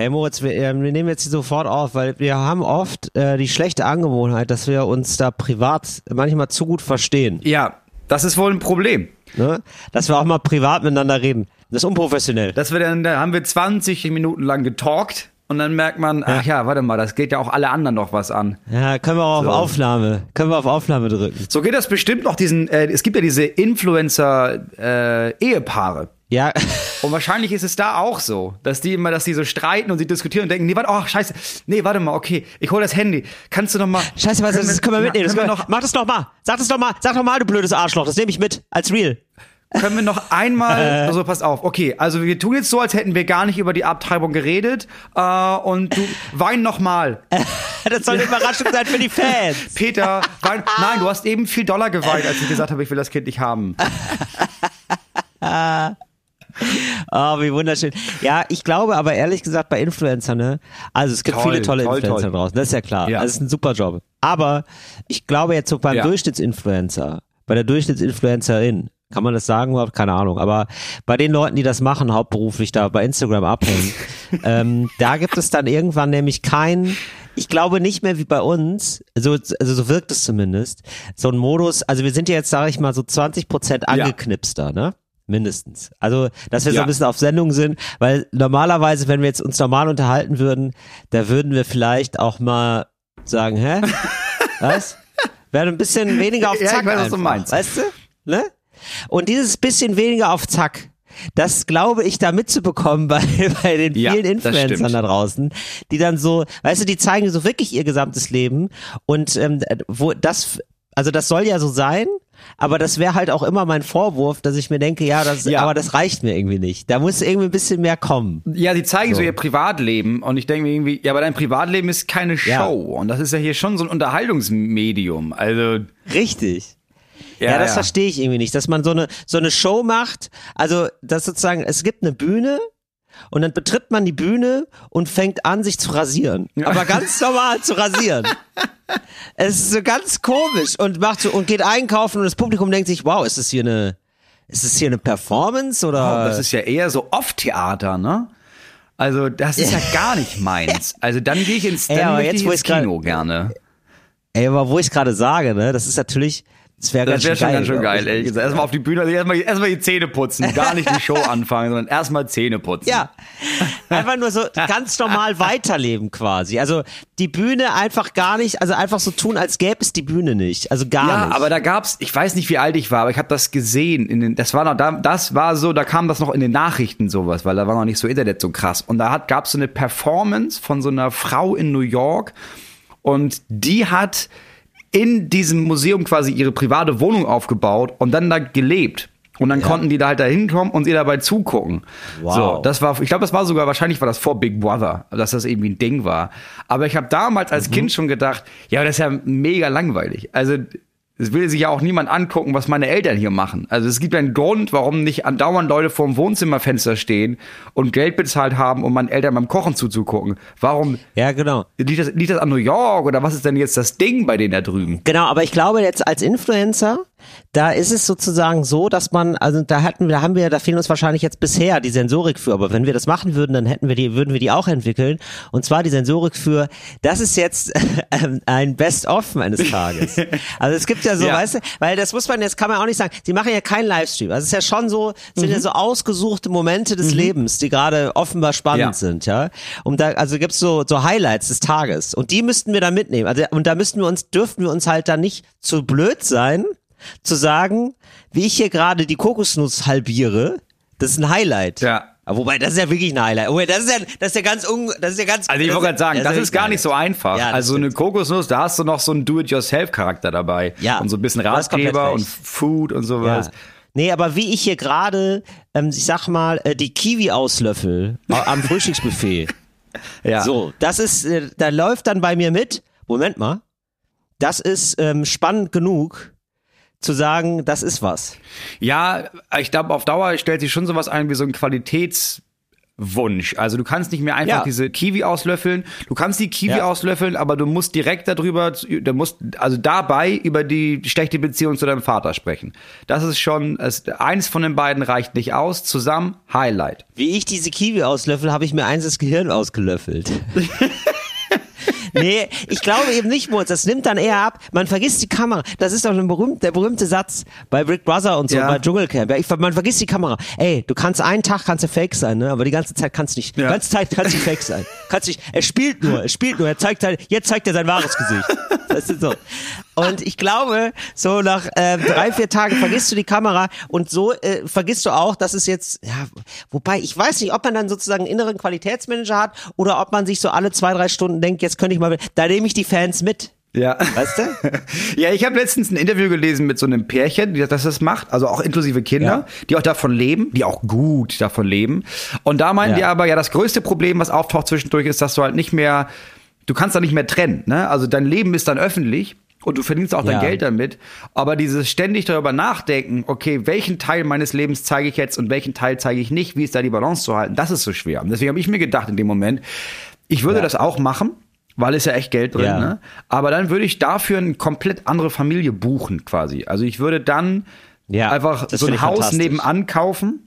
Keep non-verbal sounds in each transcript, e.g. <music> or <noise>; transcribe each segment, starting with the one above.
Hey Moritz, wir, äh, wir nehmen jetzt hier sofort auf, weil wir haben oft äh, die schlechte Angewohnheit, dass wir uns da privat manchmal zu gut verstehen. Ja, das ist wohl ein Problem. Ne? Dass wir auch mal privat miteinander reden. Das ist unprofessionell. Dass wir dann, da haben wir 20 Minuten lang getalkt und dann merkt man, ach ja, warte mal, das geht ja auch alle anderen noch was an. Ja, können wir auch So. auf Aufnahme, können wir auf Aufnahme drücken. So geht das bestimmt noch diesen, äh, es gibt ja diese Influencer-Ehepaare. Ja, Und wahrscheinlich ist es da auch so, dass die immer, dass die so streiten und sie diskutieren und denken, nee, warte, oh, scheiße, nee, warte mal, okay, ich hol das Handy. Kannst du noch mal? scheiße, was, das können wir mitnehmen. Das können wir wir, mach das doch mal. Sag das doch mal. Sag doch mal, du blödes Arschloch. Das nehme ich mit. Als real. Können wir noch <laughs> einmal, also pass auf, okay, also wir tun jetzt so, als hätten wir gar nicht über die Abtreibung geredet äh, und du wein noch mal. <laughs> Das soll eine Überraschung sein für die <laughs> Fans. Peter, wein, nein, du hast eben viel Dollar geweint, als ich gesagt habe, ich will das Kind nicht haben. Oh, <laughs> wie wunderschön. Ja, ich glaube aber ehrlich gesagt bei Influencern, ne? Also es gibt Toll, viele tolle toll, Influencer toll. draußen, das ist ja klar. Ja. Also es ist ein super Job. Aber ich glaube jetzt so beim Ja. Durchschnittsinfluencer, bei der Durchschnittsinfluencerin, kann man das sagen überhaupt? Keine Ahnung. Aber bei den Leuten, die das machen, hauptberuflich da bei Instagram abhängen, <laughs> ähm, da gibt es dann irgendwann nämlich kein, ich glaube nicht mehr wie bei uns, so, also so wirkt es zumindest, so ein Modus, also wir sind ja jetzt, sage ich mal, so 20 Prozent angeknipster, ne? Mindestens. Also, dass wir so Ja. ein bisschen auf Sendung sind, weil normalerweise, wenn wir jetzt uns normal unterhalten würden, da würden wir vielleicht auch mal sagen, hä? <laughs> Was? Wäre ein bisschen weniger auf Ja, ich Zack. weiß, was du meinst. Weißt du? Ne? Und dieses bisschen weniger auf Zack, das glaube ich da mitzubekommen bei, <laughs> bei den Ja, vielen das Influencern da draußen, die dann so, weißt du, die zeigen so wirklich ihr gesamtes Leben und ähm, wo das, also das soll ja so sein, aber das wäre halt auch immer mein Vorwurf, dass ich mir denke, ja, das, Ja. aber das reicht mir irgendwie nicht. Da muss irgendwie ein bisschen mehr kommen. Ja, sie zeigen so, So. ihr Privatleben und ich denke mir irgendwie, ja, aber dein Privatleben ist keine Show Ja. und das ist ja hier schon so ein Unterhaltungsmedium. Also Richtig. Ja, das verstehe ich irgendwie nicht, dass man so eine so eine Show macht. Also, dass sozusagen es gibt eine Bühne und dann betritt man die Bühne und fängt an, sich zu rasieren. Aber ganz normal zu rasieren. <laughs> Es ist so ganz komisch und macht so und geht einkaufen und das Publikum denkt sich, wow, ist das hier eine ist das hier eine Performance oder Oh, das ist ja eher so Off-Theater, ne? Also das ist ja <laughs> gar nicht meins. Also dann gehe ich ins, dann Ja, aber möchte jetzt, ich wo ins ich's grad- Kino gerne. Ey, aber wo ich gerade sage, ne, das ist natürlich das wäre ganz schön schon geil. ganz schön geil, ich. ehrlich gesagt. Erstmal auf die Bühne, also erstmal, erstmal die Zähne putzen, <laughs> gar nicht die Show anfangen, sondern erstmal Zähne putzen. Ja, einfach nur so ganz normal weiterleben quasi. Also die Bühne einfach gar nicht, also einfach so tun, als gäbe es die Bühne nicht. Also gar Ja, nicht. aber da gab's, ich weiß nicht, wie alt ich war, aber ich habe das gesehen. In den, das war noch, da, das war so, da kam das noch in den Nachrichten sowas, weil da war noch nicht so Internet so krass. Und da hat, gab's so eine Performance von so einer Frau in New York und die hat in diesem Museum quasi ihre private Wohnung aufgebaut und dann da gelebt. Und dann konnten die da halt da hinkommen und ihr dabei zugucken. Wow. So, das war, ich glaube, das war sogar, wahrscheinlich war das vor Big Brother, dass das irgendwie ein Ding war. Aber ich habe damals als Kind schon gedacht, ja, das ist ja mega langweilig. Also, es will sich ja auch niemand angucken, was meine Eltern hier machen. Also es gibt einen Grund, warum nicht andauernd Leute vorm Wohnzimmerfenster stehen und Geld bezahlt haben, um meinen Eltern beim Kochen zuzugucken. Warum ja, genau. liegt das, liegt das an New York oder was ist denn jetzt das Ding bei denen da drüben? Genau, aber ich glaube jetzt als Influencer, da ist es sozusagen so, dass man, also da hatten wir, da haben wir, da fehlen uns wahrscheinlich jetzt bisher die Sensorik für, aber wenn wir das machen würden, dann hätten wir die, würden wir die auch entwickeln. Und zwar die Sensorik für, das ist jetzt <laughs> ähm, ein Best-of meines Tages. <laughs> Also es gibt ja so, Ja. weißt du, weil das muss man, jetzt kann man auch nicht sagen, sie machen ja keinen Livestream. Also es ist ja schon so, es sind ja so ausgesuchte Momente des Lebens, die gerade offenbar spannend Ja. sind, ja. Und da, also gibt's so, so Highlights des Tages. Und die müssten wir da mitnehmen. Also, und da müssten wir uns, dürften wir uns halt dann nicht zu blöd sein, zu sagen, wie ich hier gerade die Kokosnuss halbiere, das ist ein Highlight. Ja. Wobei, das ist ja wirklich ein Highlight. Wobei, das ist ja, das ist ja ganz un, das ist ja ganz. Also ich das wollte gerade sagen, das ja ist gar wirklich nicht so einfach. Ja, das also eine stimmt. Kokosnuss, da hast du noch so einen Do-it-yourself-Charakter dabei. Ja, Und so ein bisschen Ratgeber und. Food und sowas. Ja. Nee, aber wie ich hier gerade, ähm, ich sag mal, äh, die Kiwi auslöffel äh, am <laughs> Frühstücksbuffet. Ja. So, das ist, äh, da läuft dann bei mir mit, Moment mal, das ist ähm, spannend genug zu sagen, das ist was. Ja, ich glaube, auf Dauer stellt sich schon sowas ein wie so ein Qualitätsmerkmal Wunsch. Also du kannst nicht mehr einfach Ja. diese Kiwi auslöffeln. Du kannst die Kiwi Ja. auslöffeln, aber du musst direkt darüber, du musst also dabei über die schlechte Beziehung zu deinem Vater sprechen. Das ist schon, es, eins von den beiden reicht nicht aus. Zusammen Highlight. Wie ich diese Kiwi auslöffel, habe ich mir eins das Gehirn ausgelöffelt. <laughs> nee, ich glaube eben nicht, Moritz. Das nimmt dann eher ab. Man vergisst die Kamera. Das ist doch ein berühmt, der berühmte Satz bei Brick Brother und so, Ja. bei Dschungelcamp. Ja, ich, man vergisst die Kamera. Ey, du kannst einen Tag kannst du fake sein, ne? aber die ganze Zeit kannst du nicht. Die Ja. ganze Zeit kannst du fake sein. Kannst nicht. Er spielt nur, er spielt nur. Er zeigt halt, jetzt zeigt er sein wahres Gesicht. <laughs> Das ist so. Und ich glaube, so nach äh, drei, vier Tagen vergisst du die Kamera und so äh, vergisst du auch, dass es jetzt, ja, wobei ich weiß nicht, ob man dann sozusagen einen inneren Qualitätsmanager hat oder ob man sich so alle zwei, drei Stunden denkt, jetzt könnte ich mal, da nehme ich die Fans mit. Ja. Weißt du? <laughs> Ja, ich habe letztens ein Interview gelesen mit so einem Pärchen, das das macht, also auch inklusive Kinder, Ja. die auch davon leben, die auch gut davon leben. Und da meinen Ja. die aber, ja, das größte Problem, was auftaucht zwischendurch, ist, dass du halt nicht mehr, du kannst da nicht mehr trennen. Ne? Also dein Leben ist dann öffentlich. Und du verdienst auch dein Ja. Geld damit. Aber dieses ständig darüber nachdenken, okay, welchen Teil meines Lebens zeige ich jetzt und welchen Teil zeige ich nicht, wie ist da die Balance zu halten, das ist so schwer. Und deswegen habe ich mir gedacht in dem Moment, ich würde das auch machen, weil es ja echt Geld drin, Ja. ne? Aber dann würde ich dafür eine komplett andere Familie buchen, quasi. Also ich würde dann Ja, einfach so ein Haus nebenan kaufen,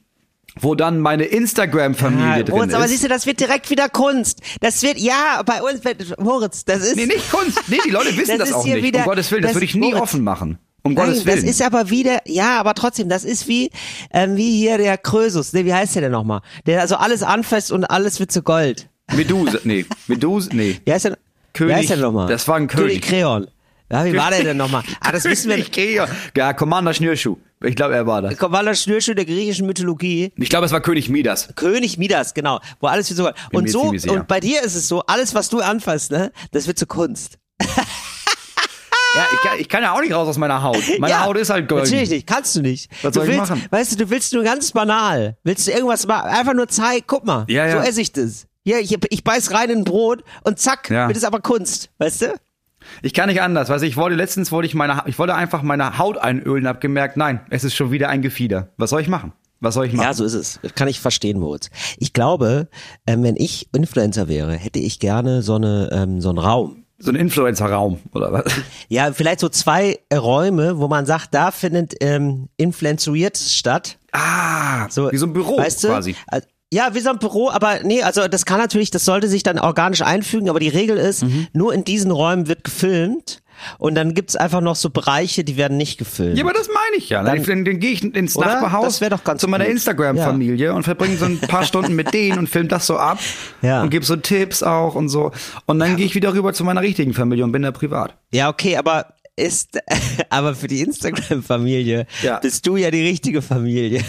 wo dann meine Instagram-Familie Ja, drin Moritz, aber ist. siehst du, das wird direkt wieder Kunst. Das wird, ja, bei uns, wird- Moritz, das ist. nee, nicht Kunst. Nee, die Leute wissen <laughs> Das das, ist auch nicht. wieder- um Gottes Willen, das, das- würde ich nie Moritz. offen machen. Um Nein, Gottes Willen. das ist aber wieder, ja, aber trotzdem, das ist wie, ähm, wie hier der Krösus, ne, wie heißt der denn nochmal? Der also alles anfasst und alles wird zu Gold. Medusa, nee, <laughs> Medusa, nee. Wie heißt der, König- wie heißt der nochmal? das war ein König. König Kreon. Ja, wie war der denn nochmal? Ah, das wissen wir. Ich gehe. Ja, Commander Schnürschuh. Ich glaube, er war das. Commander Schnürschuh der griechischen Mythologie. Ich glaube, es war König Midas. König Midas, genau, wo alles wird so. Bin Und so, und bei dir ist es so, alles was du anfasst, ne, das wird zu Kunst. <laughs> Ja, ich kann, ich kann ja auch nicht raus aus meiner Haut. Meine Ja, Haut ist halt golden. Natürlich nicht, kannst du nicht. Was du soll ich willst, machen? Weißt du, du willst nur ganz banal. Willst du irgendwas machen? Einfach nur zeigen, guck mal, Ja, ja. so esse ich das. Hier, ich, ich beiß rein in ein Brot und zack, Ja. wird es aber Kunst, weißt du? Ich kann nicht anders. Weißt du, ich wollte letztens wollte ich meine, ich wollte einfach meine Haut einölen, hab gemerkt, nein, es ist schon wieder ein Gefieder. Was soll ich machen? Was soll ich machen? Ja, so ist es. Das kann ich verstehen, Moritz. Ich glaube, ähm, wenn ich Influencer wäre, hätte ich gerne so eine ähm, so einen Raum. So ein Influencer-Raum oder was? Ja, vielleicht so zwei äh, Räume, wo man sagt, da findet ähm, Influenzuiertes statt. Ah, So, wie so ein Büro weißt du? quasi. Ja, wie so ein Büro, aber nee, also das kann natürlich, das sollte sich dann organisch einfügen, aber die Regel ist, Mhm. nur in diesen Räumen wird gefilmt und dann gibt's einfach noch so Bereiche, die werden nicht gefilmt. Ja, aber das meine ich ja. Dann, dann, dann gehe ich ins Oder? Nachbarhaus Das wär doch ganz zu meiner. Instagram-Familie und verbringe so ein paar Stunden mit denen und film das so ab <laughs> Ja. und gebe so Tipps auch und so. Und dann gehe ich wieder rüber zu meiner richtigen Familie und bin da privat. Ja, okay, aber ist, <laughs> aber für die Instagram-Familie Ja. bist du ja die richtige Familie.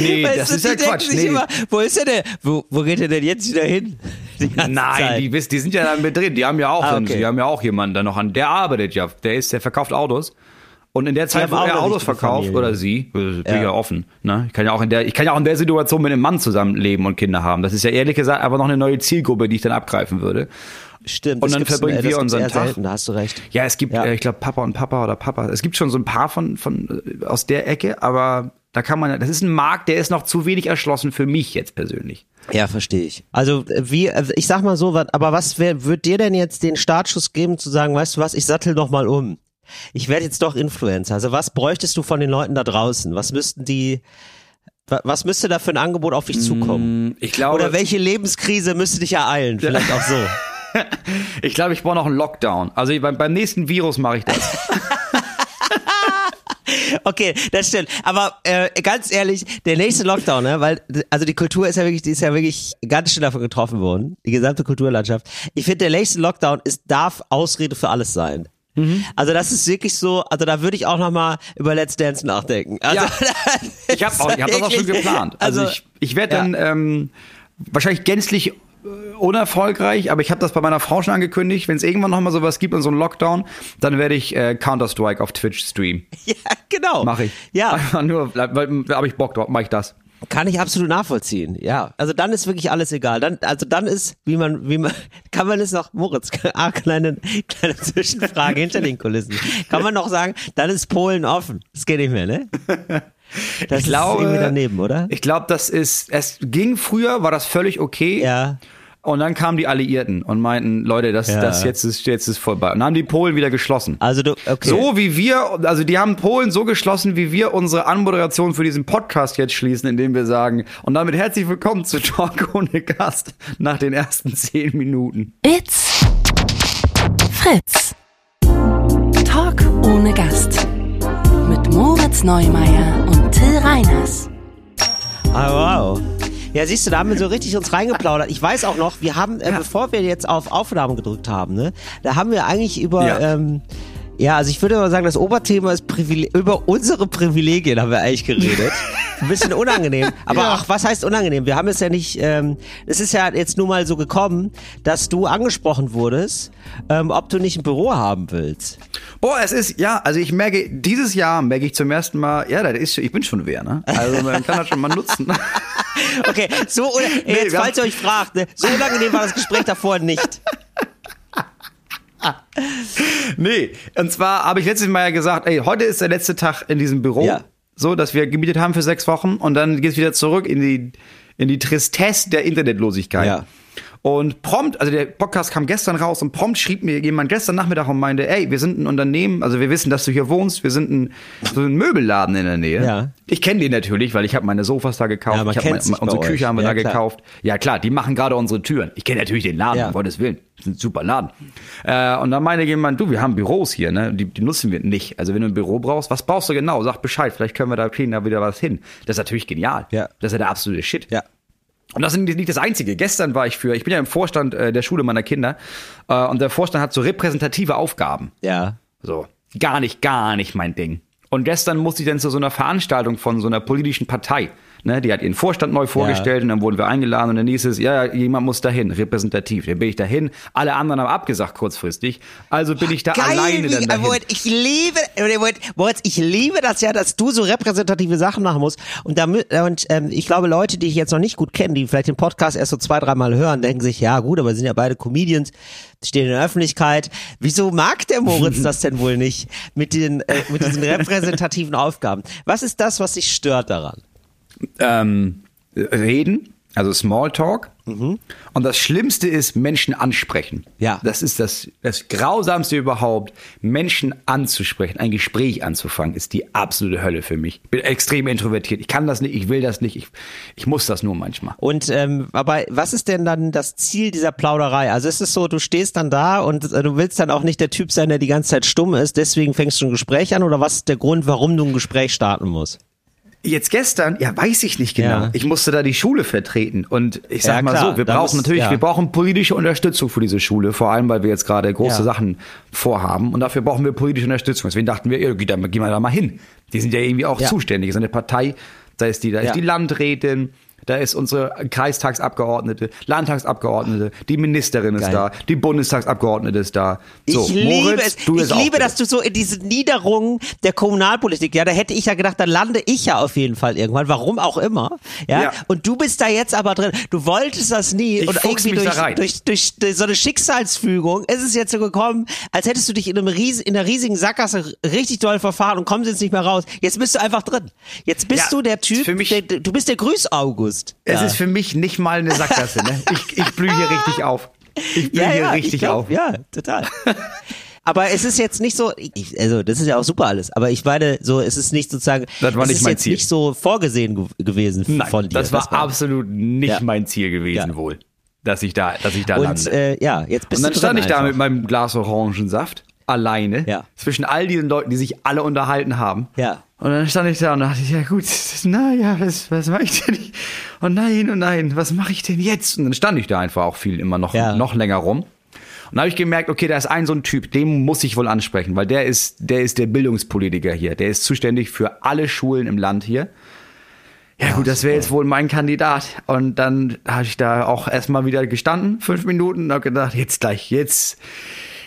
Nee, Weißt das du, ist ja Quatsch. Nee. Immer, wo ist er denn? Wo, wo geht er denn jetzt wieder hin? Nein, die, wissen- die sind ja da mit drin. Die haben ja auch, Ah, okay. die haben ja auch jemanden da noch an. Der arbeitet ja. Der ist, der verkauft Autos. Und in der Zeit, wo er Autos verkauft oder sie, äh, bin Ja. ja offen. Ne? Ich kann ja auch in der, ich kann ja auch in der Situation mit einem Mann zusammenleben und Kinder haben. Das ist ja ehrlich gesagt aber noch eine neue Zielgruppe, die ich dann abgreifen würde. Stimmt. Und dann verbringen wir unseren Tag. Selten, da hast du recht. Ja, es gibt, Ja. Äh, ich glaube, Papa und Papa oder Papa. Es gibt schon so ein paar von, von äh, aus der Ecke, aber da kann man, das ist ein Markt, der ist noch zu wenig erschlossen für mich jetzt persönlich. Ja, verstehe ich. Also äh, wie, äh, ich sag mal so, aber was wär, wird dir denn jetzt den Startschuss geben zu sagen, weißt du was, ich sattel noch mal um. Ich werde jetzt doch Influencer. Also was bräuchtest du von den Leuten da draußen? Was müssten die, wa- was müsste da für ein Angebot auf dich zukommen? Ich glaube, Oder welche Lebenskrise müsste dich ereilen? Vielleicht auch so. <laughs> ich glaube, ich brauche noch einen Lockdown. Also beim, beim nächsten Virus mache ich das. <laughs> Okay, das stimmt. Aber äh, ganz ehrlich, der nächste Lockdown, ne, weil also die Kultur ist ja wirklich, die ist ja wirklich ganz schön davon getroffen worden, die gesamte Kulturlandschaft. Ich finde, der nächste Lockdown ist darf Ausrede für alles sein. Also das ist wirklich so, also da würde ich auch noch mal über Let's Dance nachdenken. Also, Ja. <laughs> Ich habe hab das auch schon geplant. Also, ich, ich werde dann ähm, wahrscheinlich gänzlich unerfolgreich, aber ich habe das bei meiner Frau schon angekündigt. Wenn es irgendwann noch mal sowas gibt und so einen Lockdown, dann werde ich äh, Counter-Strike auf Twitch streamen. <laughs> ja, genau. Mache ich. Ja, <laughs> Einfach nur, habe ich Bock drauf, mache ich das. kann ich absolut nachvollziehen. Ja, also dann ist wirklich alles egal. Dann, also dann ist, wie man, wie man, <laughs> kann man es noch, Moritz, ah, kleine, kleine Zwischenfrage hinter den Kulissen. Kann man noch sagen, dann ist Polen offen. Das geht nicht mehr, ne? Das ich glaube, ist irgendwie daneben, oder? Ich glaube, das ist, es ging früher, war das völlig okay. Ja. Und dann kamen die Alliierten und meinten, Leute, das, Ja. das jetzt ist, jetzt ist vorbei. Und dann haben die Polen wieder geschlossen. Also du, okay. So wie wir, also die haben Polen so geschlossen, wie wir unsere Anmoderation für diesen Podcast jetzt schließen, indem wir sagen, und damit herzlich willkommen zu Talk ohne Gast nach den ersten zehn Minuten. It's Fritz. Talk ohne Gast. Moritz Neumeier und Till Reiners. Ah, wow. Ja, siehst du, da haben wir so richtig uns reingeplaudert. Ich weiß auch noch, wir haben, äh, bevor wir jetzt auf Aufnahmen gedrückt haben, ne, da haben wir eigentlich über, Ja. ähm, ja, also ich würde mal sagen, das Oberthema ist Privile über unsere Privilegien haben wir eigentlich geredet. <laughs> Ein bisschen unangenehm. Aber Ja. ach, was heißt unangenehm? Wir haben es ja nicht, ähm, es ist ja jetzt nur mal so gekommen, dass du angesprochen wurdest, ähm, ob du nicht ein Büro haben willst. Boah, es ist, ja, also ich merke, dieses Jahr merke ich zum ersten Mal, ja, das ist, ich bin schon wer, ne? Also man kann das schon mal nutzen. <laughs> Okay, so, oder, jetzt, falls ihr euch fragt, ne, so unangenehm war das Gespräch davor nicht. <laughs> <laughs> Nee, und zwar habe ich letztes Mal ja gesagt, ey, heute ist der letzte Tag in diesem Büro, Ja. so, dass wir gemietet haben für sechs Wochen und dann geht's wieder zurück in die, in die Tristesse der Internetlosigkeit. Ja. Und prompt, also der Podcast kam gestern raus und prompt schrieb mir jemand gestern Nachmittag und meinte, ey, wir sind ein Unternehmen, also wir wissen, dass du hier wohnst, wir sind ein, so ein Möbelladen in der Nähe. Ja. Ich kenne den natürlich, weil ich habe meine Sofas da gekauft, Ja, ich sich bei unsere euch. Küche haben wir Ja, da klar. gekauft. Ja klar, die machen gerade unsere Türen. Ich kenne natürlich den Laden, Ja. um Gottes Willen. Das ist ein super Laden. Äh, und dann meinte jemand, du, wir haben Büros hier, ne? Die, die nutzen wir nicht. Also wenn du ein Büro brauchst, was brauchst du genau? Sag Bescheid, vielleicht können wir da kriegen da wieder was hin. Das ist natürlich genial. Ja. Das ist ja der absolute Shit. Ja. Und das ist nicht das Einzige. Gestern war ich für, ich bin ja im Vorstand äh, der Schule meiner Kinder äh, und der Vorstand hat so repräsentative Aufgaben. Ja. So, gar nicht, gar nicht mein Ding. Und gestern musste ich dann zu so einer Veranstaltung von so einer politischen Partei. Ne, die hat ihren Vorstand neu vorgestellt und dann wurden wir eingeladen und dann hieß es, ja, ja, jemand muss dahin, repräsentativ. Dann bin ich dahin. Alle anderen haben abgesagt kurzfristig. Also bin ich da alleine wie, dann dahin. Moritz, ich liebe, Moritz, ich liebe das ja, dass du so repräsentative Sachen machen musst. Und damit, und ähm, ich glaube, Leute, die ich jetzt noch nicht gut kenne, die vielleicht den Podcast erst so zwei, dreimal hören, denken sich, ja gut, aber wir sind ja beide Comedians, stehen in der Öffentlichkeit. Wieso mag der Moritz das denn wohl nicht mit den, äh, mit diesen <laughs> repräsentativen Aufgaben? Was ist das, was dich stört daran? Ähm, reden, also Smalltalk. Und das Schlimmste ist Menschen ansprechen. Ja. Das ist das, das Grausamste überhaupt. Menschen anzusprechen, ein Gespräch anzufangen, ist die absolute Hölle für mich. Ich bin extrem introvertiert. Ich kann das nicht, ich will das nicht, ich, ich muss das nur manchmal. Und ähm, aber was ist denn dann das Ziel dieser Plauderei? Also ist es so, du stehst dann da und äh, du willst dann auch nicht der Typ sein, der die ganze Zeit stumm ist, deswegen fängst du ein Gespräch an oder was ist der Grund, warum du ein Gespräch starten musst? Jetzt gestern, ja, weiß ich nicht genau. Ja. Ich musste da die Schule vertreten und ich sag Ja, mal klar, so, wir brauchen muss- natürlich, ja. wir brauchen politische Unterstützung für diese Schule, vor allem weil wir jetzt gerade große. Sachen vorhaben und dafür brauchen wir politische Unterstützung. Deswegen dachten wir, ja, geh da- gehen wir da mal hin. Die sind ja irgendwie auch zuständig. Das ist eine Partei, da ist die, da ist die Landrätin, da ist unsere Kreistagsabgeordnete, Landtagsabgeordnete, die Ministerin ist Geil. da, die Bundestagsabgeordnete ist da. So, ich liebe Moritz, es. du ich liebe, dass du so in diese Niederung der Kommunalpolitik, ja, da hätte ich ja gedacht, da lande ich ja auf jeden Fall irgendwann, warum auch immer, ja. Ja. Und du bist da jetzt aber drin. Du wolltest das nie Ich und irgendwie durch, durch, durch, durch so eine Schicksalsfügung ist es jetzt so gekommen, als hättest du dich in einem riesen, in einer riesigen Sackgasse richtig doll verfahren und kommst jetzt nicht mehr raus. Jetzt bist du einfach drin. Jetzt bist Ja, du der Typ, für mich- der, du bist der Grüß-August. Es ja. ist für mich nicht mal eine Sackgasse, ne? Ich, ich blühe hier richtig auf. Ich blühe ja, hier ja, richtig ich glaub, auf. Ja, total. Aber es ist jetzt nicht so, ich, also das ist ja auch super alles, aber ich meine, so es ist nicht sozusagen, Das war nicht mein jetzt Ziel. nicht so vorgesehen ge gewesen Nein, von dir. das war absolut nicht mein Ziel gewesen wohl, dass ich da, dass ich da Und lande. äh, ja, jetzt bist Und dann du stand ich da einfach. mit meinem Glas Orangensaft alleine Ja. zwischen all diesen Leuten, die sich alle unterhalten haben. Ja. Und dann stand ich da und dachte, ich, ja gut, <laughs> na ja, was, was mache ich denn? Oh nein, oh nein, was mache ich denn jetzt? Und dann stand ich da einfach auch viel immer noch, Ja. noch länger rum. Und da habe ich gemerkt, okay, da ist ein so ein Typ, den muss ich wohl ansprechen, weil der ist, der ist der Bildungspolitiker hier. Der ist zuständig für alle Schulen im Land hier. Ja gut, das wäre jetzt wohl mein Kandidat. Und dann habe ich da auch erstmal wieder gestanden, fünf Minuten, und habe gedacht, jetzt gleich, jetzt,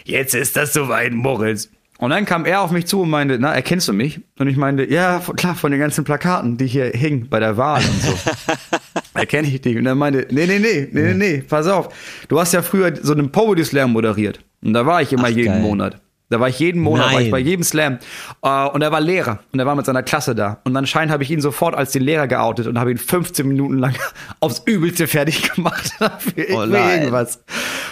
jetzt ist das soweit, Moritz. Und dann kam er auf mich zu und meinte, na, erkennst du mich? Und ich meinte, ja, klar, von den ganzen Plakaten, die hier hingen bei der Wahl und so. <laughs> Erkenne ich dich. Und er meinte, nee, nee, nee, nee, nee, nee, pass auf. Du hast ja früher so einen Poetry Slam moderiert. Und da war ich immer Ach, jeden geil. Monat. Da war ich jeden Monat, war ich bei jedem Slam. Äh, und er war Lehrer und er war mit seiner Klasse da. Und anscheinend habe ich ihn sofort als den Lehrer geoutet und habe ihn 15 Minuten lang <laughs> aufs Übelste fertig gemacht <laughs> für, Oh irgendwas.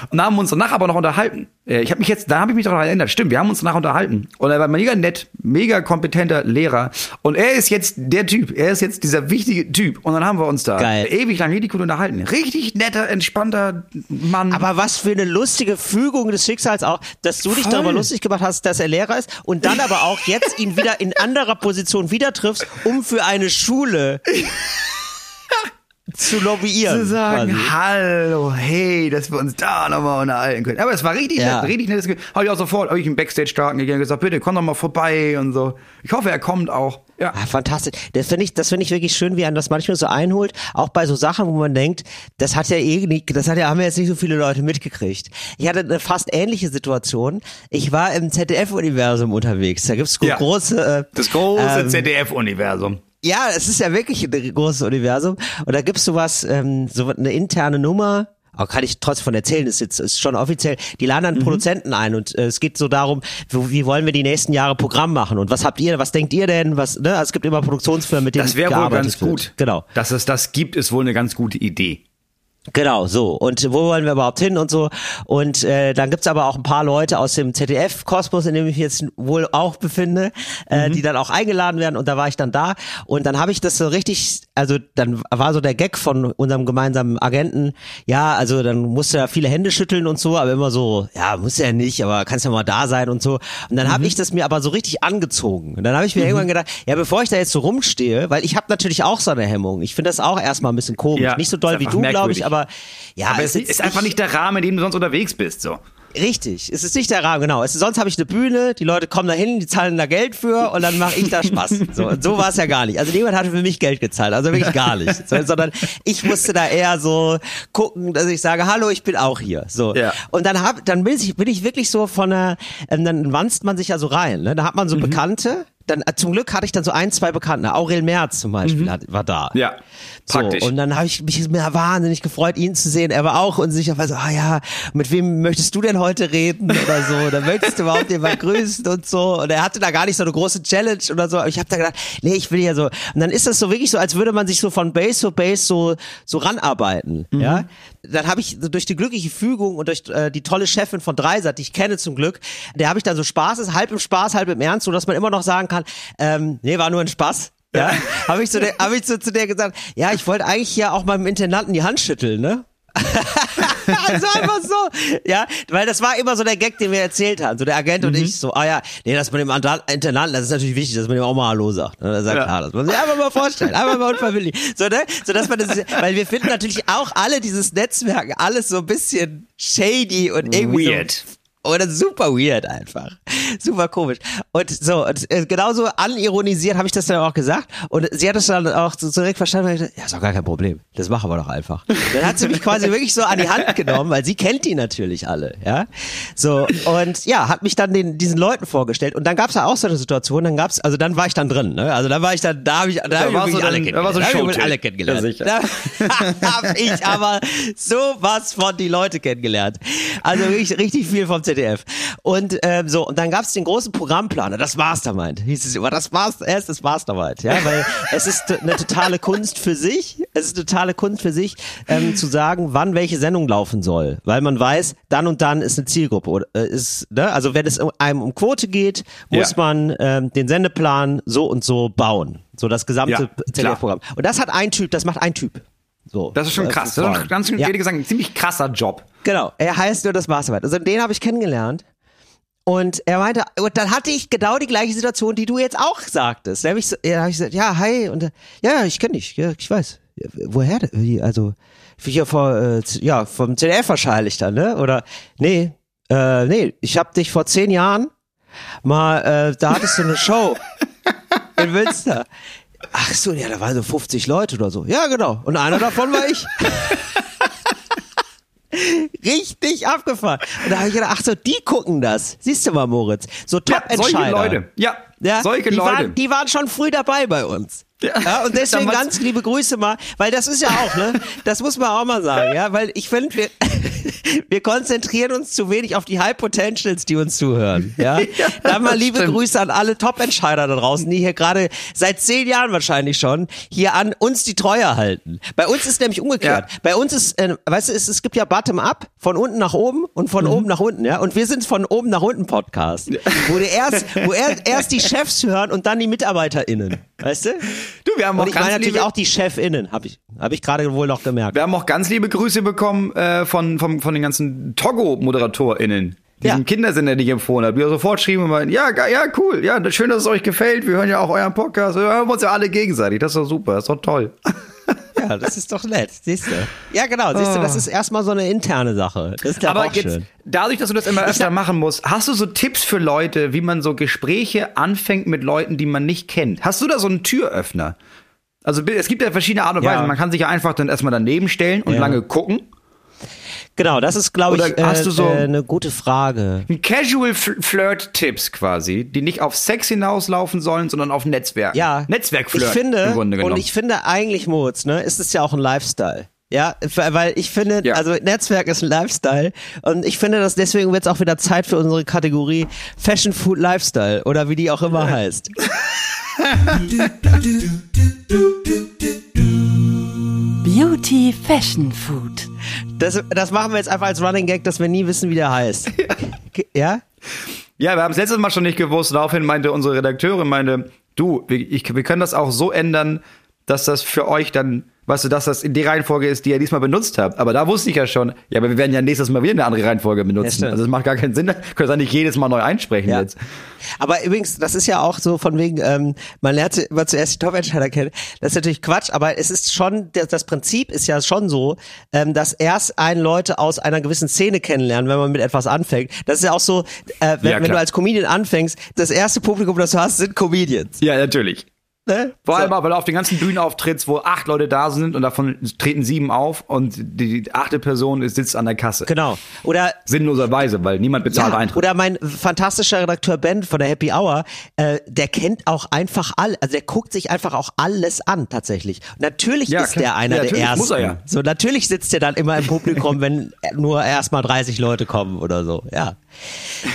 Und haben uns danach aber noch unterhalten. Ich habe mich jetzt, da habe ich mich doch erinnert. Stimmt, wir haben uns danach unterhalten. Und er war mega nett, mega kompetenter Lehrer. Und er ist jetzt der Typ. Er ist jetzt dieser wichtige Typ. Und dann haben wir uns da Geil. ewig lang richtig gut unterhalten. Richtig netter, entspannter Mann. Aber was für eine lustige Fügung des Schicksals auch, dass du dich Voll. darüber lustig gemacht hast, dass er Lehrer ist und dann aber auch jetzt ihn wieder in anderer Position wieder triffst, um für eine Schule zu lobbyieren. zu sagen, quasi. hallo, hey, dass wir uns da nochmal unterhalten können. Aber es war richtig Ja. nett, richtig nettes Ge- Habe ich auch sofort, habe ich im Backstage starten gegangen und gesagt, bitte komm doch mal vorbei und so. Ich hoffe, er kommt auch. Ja. Ah, fantastisch. Das finde ich, das finde ich wirklich schön, wie einen das manchmal so einholt. Auch bei so Sachen, wo man denkt, das hat ja eh nicht, das hat ja, haben ja jetzt nicht so viele Leute mitgekriegt. Ich hatte eine fast ähnliche Situation. Ich war im ZDF-Universum unterwegs. Da gibt's Ja. große, äh, Das große ähm, ZDF-Universum. Ja, es ist ja wirklich ein großes Universum. Und da gibt's sowas, ähm, so eine interne Nummer. Aber kann ich trotzdem von erzählen, ist jetzt ist schon offiziell. Die laden Mhm. dann Produzenten ein und äh, es geht so darum, wie, wie wollen wir die nächsten Jahre Programm machen und was habt ihr, was denkt ihr denn? Was, ne? Also es gibt immer Produktionsfirmen, mit denen Das wäre wohl ganz wird. gut. Genau. Dass es das gibt, ist wohl eine ganz gute Idee. Genau, so. Und wo wollen wir überhaupt hin und so. Und äh, dann gibt's aber auch ein paar Leute aus dem ZDF-Kosmos, in dem ich mich jetzt wohl auch befinde, äh, die dann auch eingeladen werden. Und da war ich dann da. Und dann habe ich das so richtig, also dann war so der Gag von unserem gemeinsamen Agenten, ja, also dann musste er viele Hände schütteln und so, aber immer so, ja, muss ja nicht, aber kannst ja mal da sein und so. Und dann habe ich das mir aber so richtig angezogen. Und dann habe ich mir irgendwann gedacht, ja, bevor ich da jetzt so rumstehe, weil ich habe natürlich auch so eine Hemmung. Ich finde das auch erstmal ein bisschen komisch. Ja, nicht so doll wie du, glaube ich, aber ja, Aber es jetzt ist einfach nicht der Rahmen, in dem du sonst unterwegs bist. So. Richtig, es ist nicht der Rahmen, genau. Es ist, sonst habe ich eine Bühne, die Leute kommen da hin, die zahlen da Geld für und dann mache ich da Spaß. <laughs> So, so war es ja gar nicht. Also niemand hatte für mich Geld gezahlt, also wirklich gar nicht. So, sondern ich musste da eher so gucken, dass ich sage, hallo, ich bin auch hier. So. Ja. Und dann hab, dann bin ich, bin ich wirklich so von einer, ähm, dann wanzt man sich ja so rein. Ne? Da hat man so Mhm. Bekannte. Dann, äh, zum Glück hatte ich dann so ein, zwei Bekannte. Aurel Merz zum Beispiel hat, war da. Mhm. Ja, So, praktisch. und dann habe ich mich wahnsinnig gefreut, ihn zu sehen. Er war auch unsicher, weil so, ah ja, mit wem möchtest du denn heute reden oder so? Oder möchtest du überhaupt jemanden grüßen und so? Und er hatte da gar nicht so eine große Challenge oder so. Aber ich habe da gedacht, nee, ich will ja so. Und dann ist das so wirklich so, als würde man sich so von Base zu Base so so ranarbeiten, Mhm. ja? Dann habe ich so durch die glückliche Fügung und durch äh, die tolle Chefin von Dreisat, die ich kenne zum Glück, der habe ich dann so Spaß, ist halb im Spaß, halb im Ernst, so dass man immer noch sagen kann, ähm, nee, war nur ein Spaß. Ja, <laughs> habe ich, so der, hab ich so zu der gesagt, ja, ich wollte eigentlich ja auch meinem Intendanten die Hand schütteln, ne? <laughs> <laughs> also einfach so, ja, weil das war immer so der Gag, den wir erzählt haben, so der Agent und ich so, ah ja, nee, das mit dem Intendanten, das ist natürlich wichtig, dass man ihm auch mal Hallo sagt. Ne? Das ist ja Ja. klar, das muss man sich einfach mal vorstellen, einfach mal unverbindlich. So, ne? so dass man das, weil wir finden natürlich auch alle dieses Netzwerk, alles so ein bisschen shady und irgendwie Weird. So, oder super weird einfach. Super komisch. Und so, und äh, genauso anironisiert habe ich das dann auch gesagt. Und sie hat das dann auch so direkt verstanden. Gesagt, ja, ist doch gar kein Problem. Das machen wir doch einfach. Dann hat sie mich quasi <laughs> wirklich so an die Hand genommen, weil sie kennt die natürlich alle, ja. So, und ja, hat mich dann den, diesen Leuten vorgestellt. Und dann gab's ja auch so eine Situation, dann gab's, also dann war ich dann drin, ne? Also dann war ich dann, da habe ich, da, hab ich wirklich alle da kennengelernt. Da hab ich wirklich alle kennengelernt. Ja. Da <laughs> habe ich aber sowas von die Leute kennengelernt. Also richtig, richtig viel vom ZDF. Und ähm, so, und dann gab's den großen Programmplaner, das Mastermind, hieß es immer. Das Master, er ist das Mastermind, ja, weil <laughs> es ist eine totale Kunst für sich, es ist eine totale Kunst für sich, ähm, zu sagen, wann welche Sendung laufen soll. Weil man weiß, dann und dann ist eine Zielgruppe. Oder, äh, ist, ne? Also wenn es einem um Quote geht, muss Ja. man ähm, den Sendeplan so und so bauen. So das gesamte Ja. ZDF-Programm. Und das hat ein Typ, das macht ein Typ. So. Das ist schon krass. Das ist schon ganz, Ja. ja. gesagt, ein ziemlich krasser Job. Genau, er heißt nur das Mastermind. Also den habe ich kennengelernt. Und er meinte, und dann hatte ich genau die gleiche Situation, die du jetzt auch sagtest. Da habe ich, so, ja, hab ich gesagt, ja, hi, und ja, ich kenne dich, ja, ich weiß. Woher? Wie, Also, hier vor, äh, ja, vom ZDF wahrscheinlich dann, ne? Oder, nee, äh, nee, ich habe dich vor zehn Jahren mal, äh, da hattest du eine Show <laughs> in Münster. Ach so, ja, da waren so 50 Leute oder so. Ja, genau. Und einer davon war ich. <laughs> Richtig abgefahren. Und da habe ich gedacht, ach so, die gucken das. Siehst du mal, Moritz. So Ja, Top-Entscheider. solche Leute. Ja, Ja, solche die Leute. Waren, die waren schon früh dabei bei uns. Ja, und <laughs> deswegen Damals- ganz liebe Grüße mal, weil das ist ja auch, ne? <laughs> Das muss man auch mal sagen, ja, weil ich finde, wir, <laughs> wir konzentrieren uns zu wenig auf die High Potentials, die uns zuhören, ja. Dann mal liebe stimmt. Grüße an alle Top-Entscheider da draußen, die hier gerade seit zehn Jahren wahrscheinlich schon hier an uns die Treue halten. Bei uns ist nämlich umgekehrt. Ja. Bei uns ist, äh, weißt du, es, es gibt ja Bottom-up, von unten nach oben und Mhm. von oben nach unten, ja. Und wir sind von oben nach unten Podcast, wo du erst, wo er, erst die Chefs hören und dann die MitarbeiterInnen, weißt du? Du, wir haben Und auch ich meine ganz natürlich liebe, auch die ChefInnen, habe ich, hab ich gerade wohl noch gemerkt. wir haben auch ganz liebe Grüße bekommen äh, von, von, von den ganzen Togo-ModeratorInnen. Diesen Ja. Kindersender, den ich empfohlen habe, die sofort schrieben und meinten, ja, ja, cool, ja, schön, dass es euch gefällt, wir hören ja auch euren Podcast, wir hören uns ja alle gegenseitig, das ist doch super, das ist doch toll. <laughs> Ja, das ist doch nett, siehst du. Ja, genau, siehst du, das ist erstmal so eine interne Sache. Das ist Aber auch jetzt, schön. dadurch, dass du das immer öfter machen musst, hast du so Tipps für Leute, wie man so Gespräche anfängt mit Leuten, die man nicht kennt? Hast du da so einen Türöffner? Also es gibt ja verschiedene Art und Ja. Weisen. Man kann sich ja einfach dann erstmal daneben stellen und Ja. lange gucken. Genau, das ist, glaube ich, Oder hast äh, du so- äh, eine gute Frage. Casual Fl- Flirt-Tipps quasi, die nicht auf Sex hinauslaufen sollen, sondern auf Netzwerk. Ja, Netzwerkflirt ich finde, im Grunde genommen. Und ich finde eigentlich, Moritz, ne, ist es ja auch ein Lifestyle. Ja, weil ich finde, Ja. also Netzwerk ist ein Lifestyle und ich finde, dass deswegen wird es auch wieder Zeit für unsere Kategorie Fashion Food Lifestyle oder wie die auch immer heißt. <laughs> Beauty Fashion Food. Das, das machen wir jetzt einfach als Running Gag, dass wir nie wissen, wie der heißt. Ja? ja, wir haben es letztes Mal schon nicht gewusst. Daraufhin meinte unsere Redakteurin, meinte, du, wir, ich, wir können das auch so ändern, dass das für euch dann, weißt du, dass das in die Reihenfolge ist, die ihr diesmal benutzt habt. Aber da wusste ich ja schon, ja, aber wir werden ja nächstes Mal wieder eine andere Reihenfolge benutzen. stimmt. also es macht gar keinen Sinn, können das nicht jedes Mal neu einsprechen Ja. jetzt. Aber übrigens, das ist ja auch so von wegen, ähm, man lernt immer zuerst die Top-Entscheider kennen. Das ist natürlich Quatsch, aber es ist schon, das, Prinzip ist ja schon so, ähm, dass erst ein Leute aus einer gewissen Szene kennenlernen, wenn man mit etwas anfängt. Das ist ja auch so, äh, wenn, Ja, wenn du als Comedian anfängst, das erste Publikum, das du hast, sind Comedians. Ja, natürlich. Ne? Vor allem so. auch, weil du auf den ganzen Bühnen auftrittst, wo acht Leute da sind und davon treten sieben auf und die, die achte Person ist- sitzt an der Kasse. Genau. Oder Sinnloserweise, weil niemand bezahlt Ja, Eintritt. oder mein fantastischer Redakteur Ben von der Happy Hour, äh, der kennt auch einfach all, also der guckt sich einfach auch alles an tatsächlich. Natürlich Ja, ist klar. der einer Ja, der ersten. muss er ja. So natürlich sitzt er dann immer im Publikum, <laughs> wenn nur erstmal 30 Leute kommen oder so. Ja.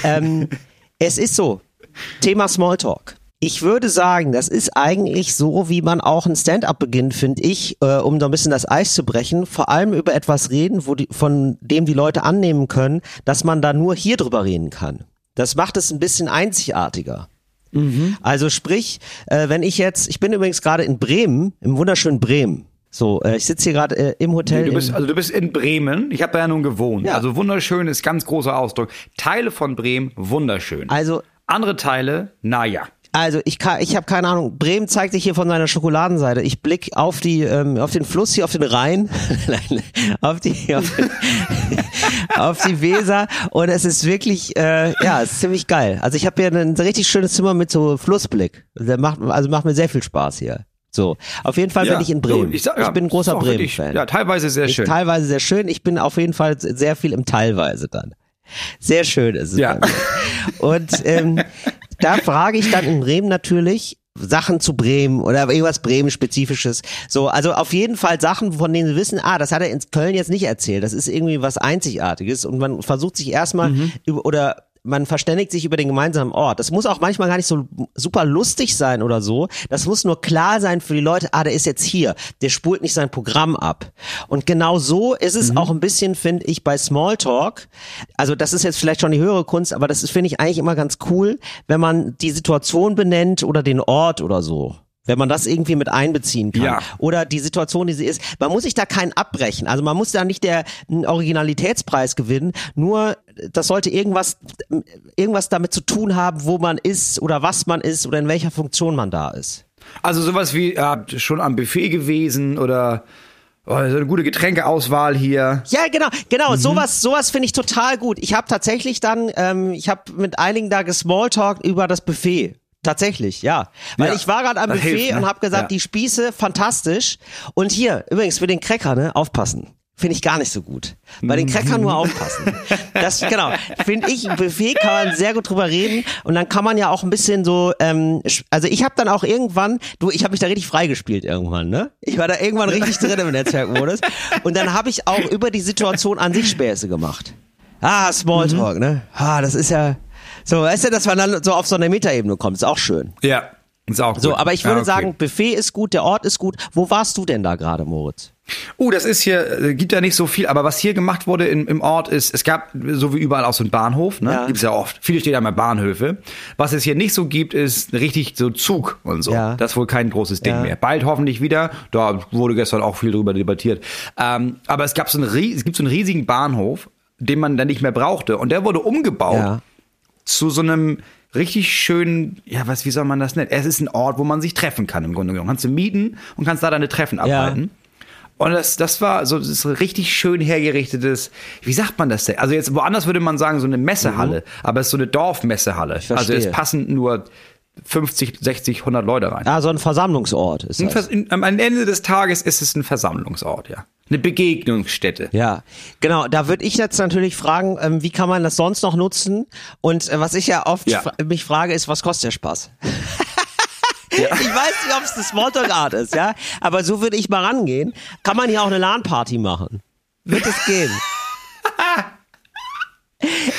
Ähm, es ist so. Thema Smalltalk. Ich würde sagen, das ist eigentlich so, wie man auch ein Stand-up beginnt, finde ich, äh, um so ein bisschen das Eis zu brechen. Vor allem über etwas reden, wo die, von dem die Leute annehmen können, dass man da nur hier drüber reden kann. Das macht es ein bisschen einzigartiger. Also sprich, äh, wenn ich jetzt, ich bin übrigens gerade in Bremen, im wunderschönen Bremen. So, äh, ich sitze hier gerade äh, im Hotel. Du bist, in, also du bist in Bremen. Ich habe da ja nun gewohnt. Ja. Also wunderschön ist ganz großer Ausdruck. Teile von Bremen wunderschön. also Andere Teile, naja. Also ich kann, ich habe keine Ahnung. Bremen zeigt sich hier von seiner Schokoladenseite. Ich blick auf die, ähm, auf den Fluss hier, auf den Rhein, <laughs> Nein, auf die, auf, den, <laughs> auf die Weser und es ist wirklich, äh, ja, es ist ziemlich geil. Also ich habe hier ein richtig schönes Zimmer mit so Flussblick. Der macht, also macht mir sehr viel Spaß hier. So, auf jeden Fall bin ich in Bremen. Ich, sag- ja, bin ein großer Bremen-Fan. Ja, teilweise sehr Ich schön. Teilweise sehr schön. Ich bin auf jeden Fall sehr viel im Teilweise dann. Sehr schön ist es. Ja. Und ähm, <laughs> da frage ich dann in Bremen natürlich Sachen zu Bremen oder irgendwas Bremen-spezifisches. So, also auf jeden Fall Sachen, von denen sie wissen, ah, das hat er in Köln jetzt nicht erzählt. Das ist irgendwie was Einzigartiges und man versucht sich erstmal Mhm. über oder man verständigt sich über den gemeinsamen Ort. Das muss auch manchmal gar nicht so super lustig sein oder so. Das muss nur klar sein für die Leute, ah, der ist jetzt hier. Der spult nicht sein Programm ab. Und genau so ist es auch ein bisschen, finde ich, bei Smalltalk. Also das ist jetzt vielleicht schon die höhere Kunst, aber das ist, finde ich, eigentlich immer ganz cool, wenn man die Situation benennt oder den Ort oder so. Wenn man das irgendwie mit einbeziehen kann. Ja. Oder die Situation, die sie ist. Man muss sich da keinen abbrechen. Also man muss da nicht der Originalitätspreis gewinnen. Nur das sollte irgendwas, irgendwas damit zu tun haben, wo man ist oder was man ist oder in welcher Funktion man da ist. Also sowas wie ja, schon am Buffet gewesen oder oh, so eine gute Getränkeauswahl hier. Ja, genau, genau. Sowas, sowas finde ich total gut. Ich habe tatsächlich dann, ähm, ich habe mit einigen da gesmalltalkt über das Buffet. Tatsächlich, ja. Weil Ja, ich war gerade am Buffet hilft, ne? und habe gesagt, Ja. die Spieße, fantastisch. Und hier, übrigens für den Cracker, ne, aufpassen. Finde ich gar nicht so gut. Bei den Crackern nur aufpassen. <laughs> Das, genau, finde ich, ein Buffet kann man sehr gut drüber reden und dann kann man ja auch ein bisschen so, ähm, also ich habe dann auch irgendwann, du, ich habe mich da richtig freigespielt irgendwann, ne? Ich war da irgendwann richtig drin im Netzwerkmodus und dann habe ich auch über die Situation an sich Späße gemacht. Ah, Smalltalk, ne? Ah, das ist ja, so, weißt du, dass man dann so auf so eine Metaebene kommt, ist auch schön. Ja, ist auch So, gut. aber ich Ja, würde okay. sagen, Buffet ist gut, der Ort ist gut. Wo warst du denn da gerade, Moritz? Uh, das ist hier, äh, gibt ja nicht so viel, aber was hier gemacht wurde in, im Ort ist, es gab so wie überall auch so einen Bahnhof, ne? Ja. Gibt's ja oft. Viele stehen einmal Bahnhöfe. Was es hier nicht so gibt, ist richtig so Zug und so. Ja. Das ist wohl kein großes Ding Ja. mehr. Bald hoffentlich wieder. Da wurde gestern auch viel drüber debattiert. Ähm, aber es gab so einen, es gibt so einen riesigen Bahnhof, den man dann nicht mehr brauchte. Und der wurde umgebaut Ja. Zu so einem richtig schönen, ja, was, wie soll man das nennen? Es ist ein Ort, wo man sich treffen kann im Grunde genommen. Kannst du mieten und kannst da deine Treffen abhalten. Und das, das war so das ist ein richtig schön hergerichtetes, wie sagt man das denn? Also jetzt woanders würde man sagen, so eine Messehalle, aber es ist so eine Dorfmessehalle. Also es passen nur 50, 60, 100 Leute rein. Ah, so ein Versammlungsort ist das. In- Am Ende des Tages ist es ein Versammlungsort, ja. Eine Begegnungsstätte. Ja, genau. Da würde ich jetzt natürlich fragen, ähm, wie kann man das sonst noch nutzen? Und äh, was ich ja oft Ja. fra mich frage, ist, was kostet der Spaß? <laughs> Ich weiß nicht, ob es eine Smalltalk-Art ist, ja, aber so würde ich mal rangehen. Kann man hier auch eine LAN-Party machen? Wird es gehen?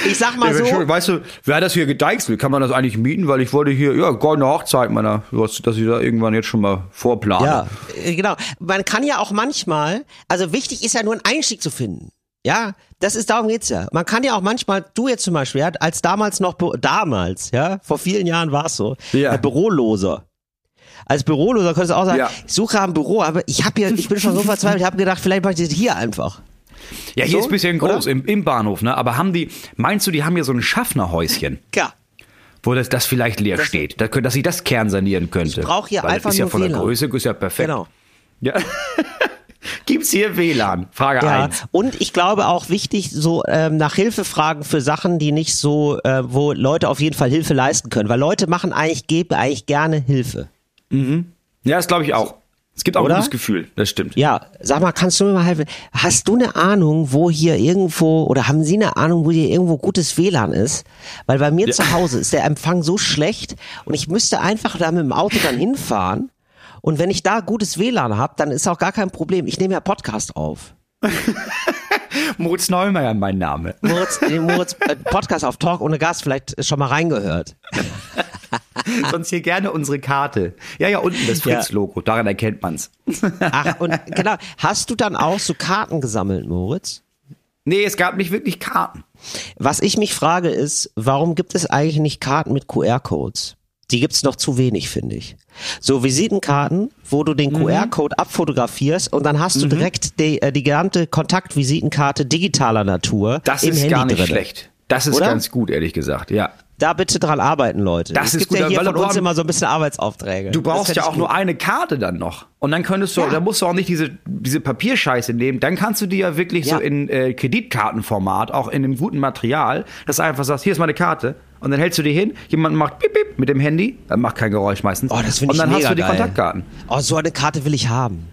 Ich sag mal so, schon, weißt du, wer das hier gedeichselt, kann man das eigentlich mieten? Weil ich wollte hier, ja, goldene Hochzeit meiner, was, dass ich da irgendwann jetzt schon mal vorplane. Ja, äh, genau. Man kann ja auch manchmal, also wichtig ist ja nur einen Einstieg zu finden. Ja, das ist, darum geht's ja. Man kann ja auch manchmal, du jetzt zum Beispiel, ja, als damals noch, damals, ja, vor vielen Jahren war es so, Ja. Büroloser. Als Büroloser könntest du auch sagen, Ja. ich suche ein Büro, aber ich habe hier, ich bin schon so verzweifelt, ich habe gedacht, vielleicht mache ich das hier einfach. Ja, hier So, ist ein bisschen groß, im, im Bahnhof, ne? Aber haben die, meinst du, die haben hier so ein Schaffnerhäuschen, Ja. wo das, das vielleicht leer steht, da, dass ich das kernsanieren könnte? Ich brauch hier Weil einfach das ist ja nur von der WLAN. Größe, ist ja perfekt. Genau. Ja. <laughs> Gibt's hier WLAN? Frage Ja, eins. und ich glaube auch wichtig, so ähm, nach Hilfe fragen für Sachen, die nicht so, äh, wo Leute auf jeden Fall Hilfe leisten können, weil Leute machen eigentlich, geben eigentlich gerne Hilfe. Ja, das glaube ich auch. Es gibt auch Oder? ein gutes Gefühl, das stimmt. Ja, sag mal, kannst du mir mal helfen? Hast du eine Ahnung, wo hier irgendwo, oder haben Sie eine Ahnung, wo hier irgendwo gutes WLAN ist? Weil bei mir zu Hause ist der Empfang so schlecht und ich müsste einfach da mit dem Auto dann hinfahren. Und wenn ich da gutes WLAN habe, dann ist auch gar kein Problem. Ich nehme ja Podcast auf. <laughs> Moritz Neumeier, mein Name. Moritz, Moritz äh, Podcast auf Talk ohne Gast, vielleicht schon mal reingehört. <laughs> <laughs> Sonst hier gerne unsere Karte. Ja, ja, unten das. Fritz-Logo, daran erkennt man's. <laughs> Ach, und genau, hast du dann auch so Karten gesammelt, Moritz? Nee, es gab nicht wirklich Karten. Was ich mich frage ist, warum gibt es eigentlich nicht Karten mit QR-Codes? Die gibt's noch zu wenig, finde ich. So Visitenkarten, wo du den Mhm. QR-Code abfotografierst und dann hast du direkt die, äh, die genannte Kontaktvisitenkarte digitaler Natur Das ist Handy gar nicht drin. schlecht. Das ist Oder? ganz gut, ehrlich gesagt, ja. Da bitte dran arbeiten, Leute. Das es ist gibt gut, ja hier von uns immer so ein bisschen Arbeitsaufträge. Du brauchst ja auch gut. nur eine Karte dann noch. Und dann könntest du, da musst du auch nicht diese, diese Papierscheiße nehmen. Dann kannst du die ja wirklich Ja. so in äh, Kreditkartenformat, auch in einem guten Material, dass du einfach sagst, hier ist meine Karte. Und dann hältst du die hin, jemand macht piep, piep mit dem Handy, dann macht kein Geräusch meistens. Oh, das finde Und ich dann mega hast du die geil. Kontaktkarten. Oh, so eine Karte will ich haben.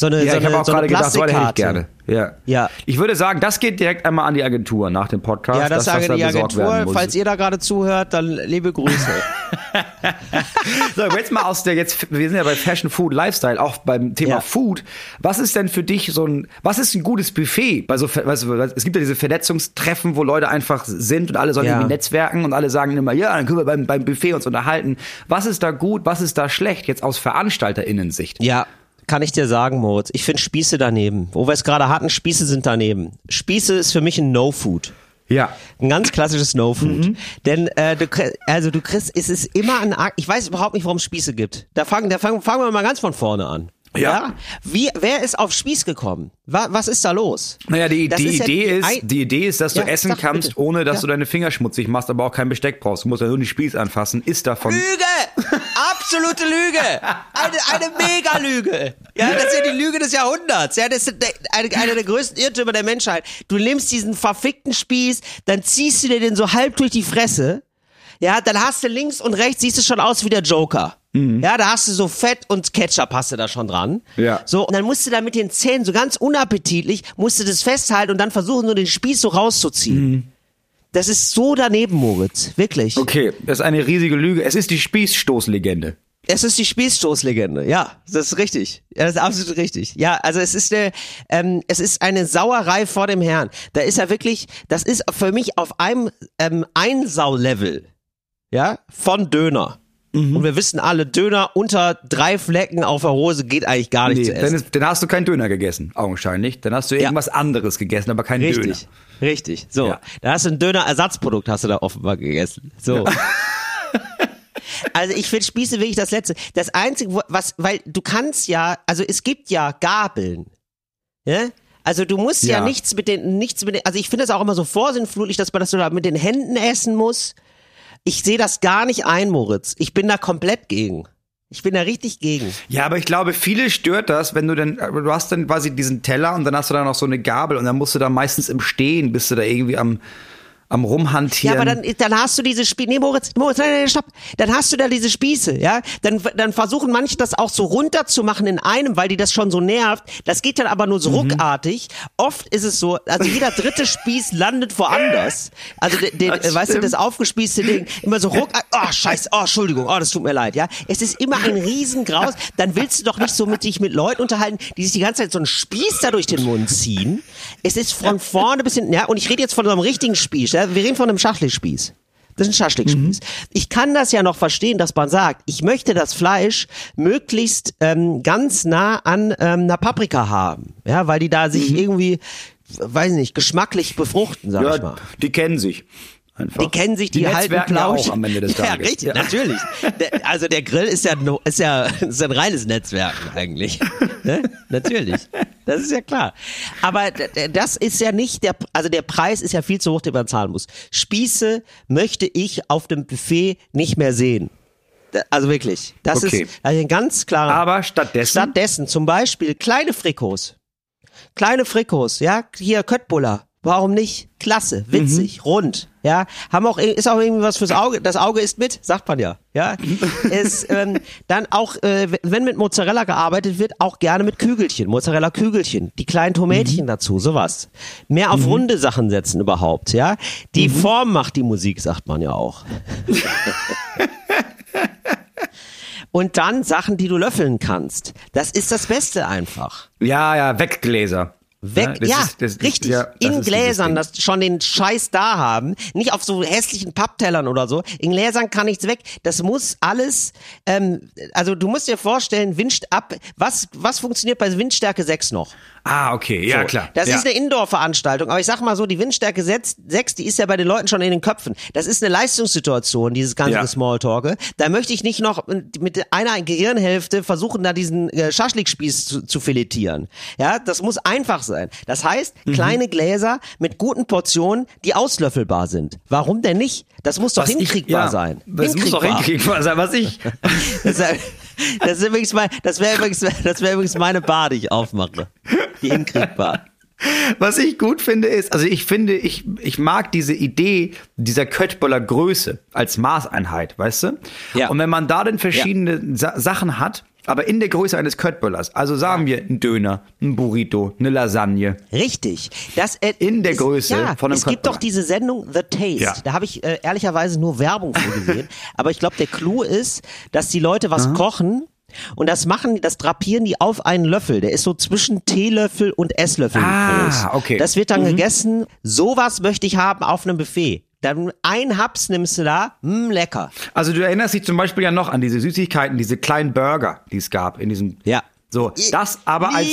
So eine, Ja, so ich habe eine, auch so gerade gedacht, so hätte ich gerne. Ja. Ja. Ich würde sagen, das geht direkt einmal an die Agentur nach dem Podcast. Ja, das sage die Agentur. Falls ihr da gerade zuhört, dann liebe Grüße. <laughs> So, jetzt mal aus der jetzt, wir sind ja bei Fashion, Food, Lifestyle, auch beim Thema Ja. Food. Was ist denn für dich so ein, was ist ein gutes Buffet? Bei so, weißt du, es gibt ja diese Vernetzungstreffen, wo Leute einfach sind und alle sollen Ja. irgendwie netzwerken und alle sagen immer, ja, dann können wir beim, beim Buffet uns unterhalten. Was ist da gut, was ist da schlecht, jetzt aus VeranstalterInnen-Sicht? ja, kann ich dir sagen, Moritz. Ich finde Spieße daneben. Wo wir es gerade hatten, Spieße sind daneben. Spieße ist für mich ein No-Food. Ja. Ein ganz klassisches No-Food. Mhm. Denn äh, du, also du kriegst, es ist immer ein Akt. Ich weiß überhaupt nicht, warum es Spieße gibt. Da fangen, da fangen, fangen wir mal ganz von vorne an. Ja. Wie, wer ist auf Spieß gekommen? Was, was ist da los? Naja, die, die ja Idee die ist, ein- die Idee ist, dass du Ja, essen sag kannst, bitte. ohne dass Ja. du deine Finger schmutzig machst, aber auch keinen Besteck brauchst. Du musst ja nur den Spieß anfassen. Ist davon. Lüge! Absolute Lüge! Eine, eine Mega-Lüge! Ja, das ist ja die Lüge des Jahrhunderts. Ja, das ist eine, eine der größten Irrtümer der Menschheit. Du nimmst diesen verfickten Spieß, dann ziehst du dir den so halb durch die Fresse. Ja, dann hast du links und rechts, siehst du schon aus wie der Joker. Ja, da hast du so Fett und Ketchup hast du da schon dran. Ja. So, und dann musst du da mit den Zähnen so ganz unappetitlich, musst du das festhalten und dann versuchen, nur den Spieß so rauszuziehen. Das ist so daneben, Moritz. Wirklich. Okay, das ist eine riesige Lüge. Es ist die Spießstoßlegende. Es ist die Spießstoßlegende, ja, das ist richtig. Ja, das ist absolut richtig. Ja, also es ist eine, ähm, es ist eine Sauerei vor dem Herrn. Da ist er wirklich, das ist für mich auf einem ähm, Einsau-Level, ja, von Döner. Mhm. Und wir wissen alle, Döner unter drei Flecken auf der Hose geht eigentlich gar nicht Nee, zu dann, essen. ist, dann hast du keinen Döner gegessen, augenscheinlich. Dann hast du irgendwas anderes gegessen, aber keinen Döner. Richtig, richtig. So, Ja. da hast du ein Döner-Ersatzprodukt, hast du da offenbar gegessen. So. <laughs> Also ich finde Spieße wirklich das Letzte. Das Einzige, was, weil du kannst ja, also es gibt ja Gabeln. Ja? Also du musst ja, Ja. nichts mit den, nichts mit den, also ich finde das auch immer so vorsinnflutlich, dass man das so da mit den Händen essen muss. Ich sehe das gar nicht ein, Moritz. Ich bin da komplett gegen. Ich bin da richtig gegen. Ja, aber ich glaube, viele stört das, wenn du dann, du hast dann quasi diesen Teller und dann hast du da noch so eine Gabel und dann musst du da meistens im Stehen, bist du da irgendwie am, am Ja, rumhantieren. aber dann, dann hast du diese Spieße. Nee, Moritz, Moritz, nein, nein, stopp. Dann hast du da diese Spieße, ja. Dann, dann versuchen manche das auch so runterzumachen in einem, weil die das schon so nervt. Das geht dann aber nur so ruckartig. Oft ist es so, also jeder dritte Spieß landet woanders. Also, den, den, Das weißt du, das aufgespießte Ding, immer so ruck, oh, scheiße, oh, Entschuldigung, oh, das tut mir leid, ja. Es ist immer ein Riesengraus. Dann willst du doch nicht so mit dich mit Leuten unterhalten, die sich die ganze Zeit so einen Spieß da durch den Mund ziehen. Es ist von vorne bis hinten, ja. Und ich rede jetzt von so einem richtigen Spieß, ja. Wir reden von einem Schachtelspieß. Das ist ein Schaschlikspieß. Ich kann das ja noch verstehen, dass man sagt, ich möchte das Fleisch möglichst ähm, ganz nah an ähm, einer Paprika haben, ja, weil die da sich irgendwie, weiß nicht, geschmacklich befruchten, sag ich mal. ja, die kennen sich. Einfach. Die kennen sich, die, halten netzwerken ja Plausch. auch am Ende des <laughs> ja, Tages. richtig, natürlich. Der, also der Grill ist ja, ist ja <laughs> ist ein reines Netzwerk eigentlich. <laughs> ne? Natürlich. Das ist ja klar. Aber das ist ja nicht der, also der Preis ist ja viel zu hoch, den man zahlen muss. Spieße möchte ich auf dem Buffet nicht mehr sehen. Also wirklich. Das Okay. ist also ein ganz klarer. Aber stattdessen, Stattdessen zum Beispiel kleine Frikos. Kleine Frikos, ja, hier Köttbullar. Warum nicht? Klasse, witzig, rund, ja. Haben auch, ist auch irgendwie was fürs Auge. Das Auge ist mit, sagt man ja, ja. <laughs> ist, ähm, dann auch, äh, wenn mit Mozzarella gearbeitet wird, auch gerne mit Kügelchen, Mozzarella-Kügelchen, die kleinen Tomätchen dazu, sowas. Mehr auf runde Sachen setzen überhaupt, ja. Die Form macht die Musik, sagt man ja auch. <laughs> Und dann Sachen, die du löffeln kannst. Das ist das Beste einfach. ja, ja, Weggläser. Weg, das ja, ist- das richtig. ja, in Gläsern, das schon den Scheiß da haben. Nicht auf so hässlichen Papptellern oder so. In Gläsern kann nichts weg. Das muss alles, ähm, also du musst dir vorstellen, Wind ab, was, was funktioniert bei Windstärke 6 noch? Ah, okay, ja, So, klar. Das ja. ist eine Indoor-Veranstaltung, aber ich sag mal so, die Windstärke 6, sechs, die ist ja bei den Leuten schon in den Köpfen. Das ist eine Leistungssituation, dieses ganze Ja. Smalltalke. Da möchte ich nicht noch mit einer Gehirnhälfte versuchen, da diesen äh, Schaschlikspieß zu, zu filetieren. Ja, das muss einfach sein. Das heißt, Mhm. kleine Gläser mit guten Portionen, die auslöffelbar sind. Warum denn nicht? Das muss doch Was ich- hinkriegbar ja, sein. Das muss doch hinkriegbar sein, was ich. <laughs> Das, ist- das ist übrigens mein, das wäre übrigens, das wäre übrigens meine Bar, die ich aufmache. Die hinkriegbar. Was ich gut finde ist, also ich finde, ich, ich mag diese Idee dieser Köttböller Größe als Maßeinheit, weißt du? Ja. Und wenn man da dann verschiedene Sa Sachen hat, aber in der Größe eines Köttböllers, also sagen wir ein Döner, ein Burrito, eine Lasagne. Richtig. Das, äh, In der es- Größe ja, von einem Es gibt doch diese Sendung The Taste. Ja. Da habe ich äh, ehrlicherweise nur Werbung für gesehen. <laughs> Aber ich glaube, der Clou ist, dass die Leute was kochen und das machen, das drapieren die auf einen Löffel. Der ist so zwischen Teelöffel und Esslöffel Ah, groß. okay. Das wird dann gegessen. Sowas möchte ich haben auf einem Buffet. Dann ein Haps nimmst du da, mh, lecker. Also du erinnerst dich zum Beispiel ja noch an diese Süßigkeiten, diese kleinen Burger, die es gab in diesem. Ja. So, das aber als,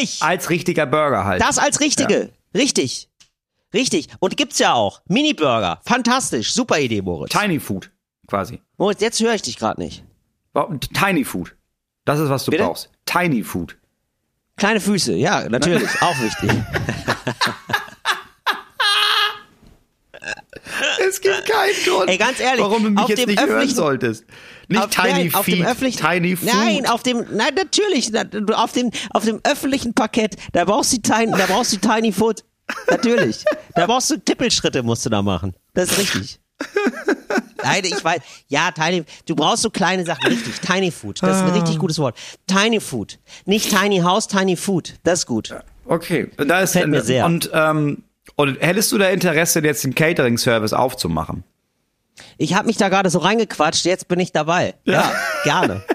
ich. als richtiger Burger halt. Das als richtige. Richtig. Richtig. Und gibt's ja auch. Mini-Burger. Fantastisch. Super Idee, Moritz. Tiny Food, quasi. Moritz, jetzt höre ich dich gerade nicht. Tiny Food. Das ist, was du Bitte? brauchst. Tiny Food. Kleine Füße, ja, natürlich, <laughs> auch wichtig. <laughs> Es gibt keinen Grund, Ey, ganz ehrlich, warum du mich jetzt nicht hören solltest. Nicht Auf- Tiny nein, auf dem Feet, öffentlichen, Tiny Food. Nein, auf dem, nein, natürlich, auf dem, auf dem öffentlichen Parkett, da brauchst du Tiny, da brauchst du Tiny Foot. Natürlich. Da brauchst du Tippelschritte, musst du da machen. Das ist richtig. Nein, ich weiß. Ja, Tiny, du brauchst so kleine Sachen, richtig. Tiny Food, das ist ein richtig gutes Wort. Tiny Food. Nicht Tiny House, Tiny Food. Das ist gut. Okay, da ist Gefällt mir sehr. und ähm, und hättest du da Interesse, jetzt den Catering-Service aufzumachen? Ich habe mich da gerade so reingequatscht, jetzt bin ich dabei. Ja, gerne. <laughs>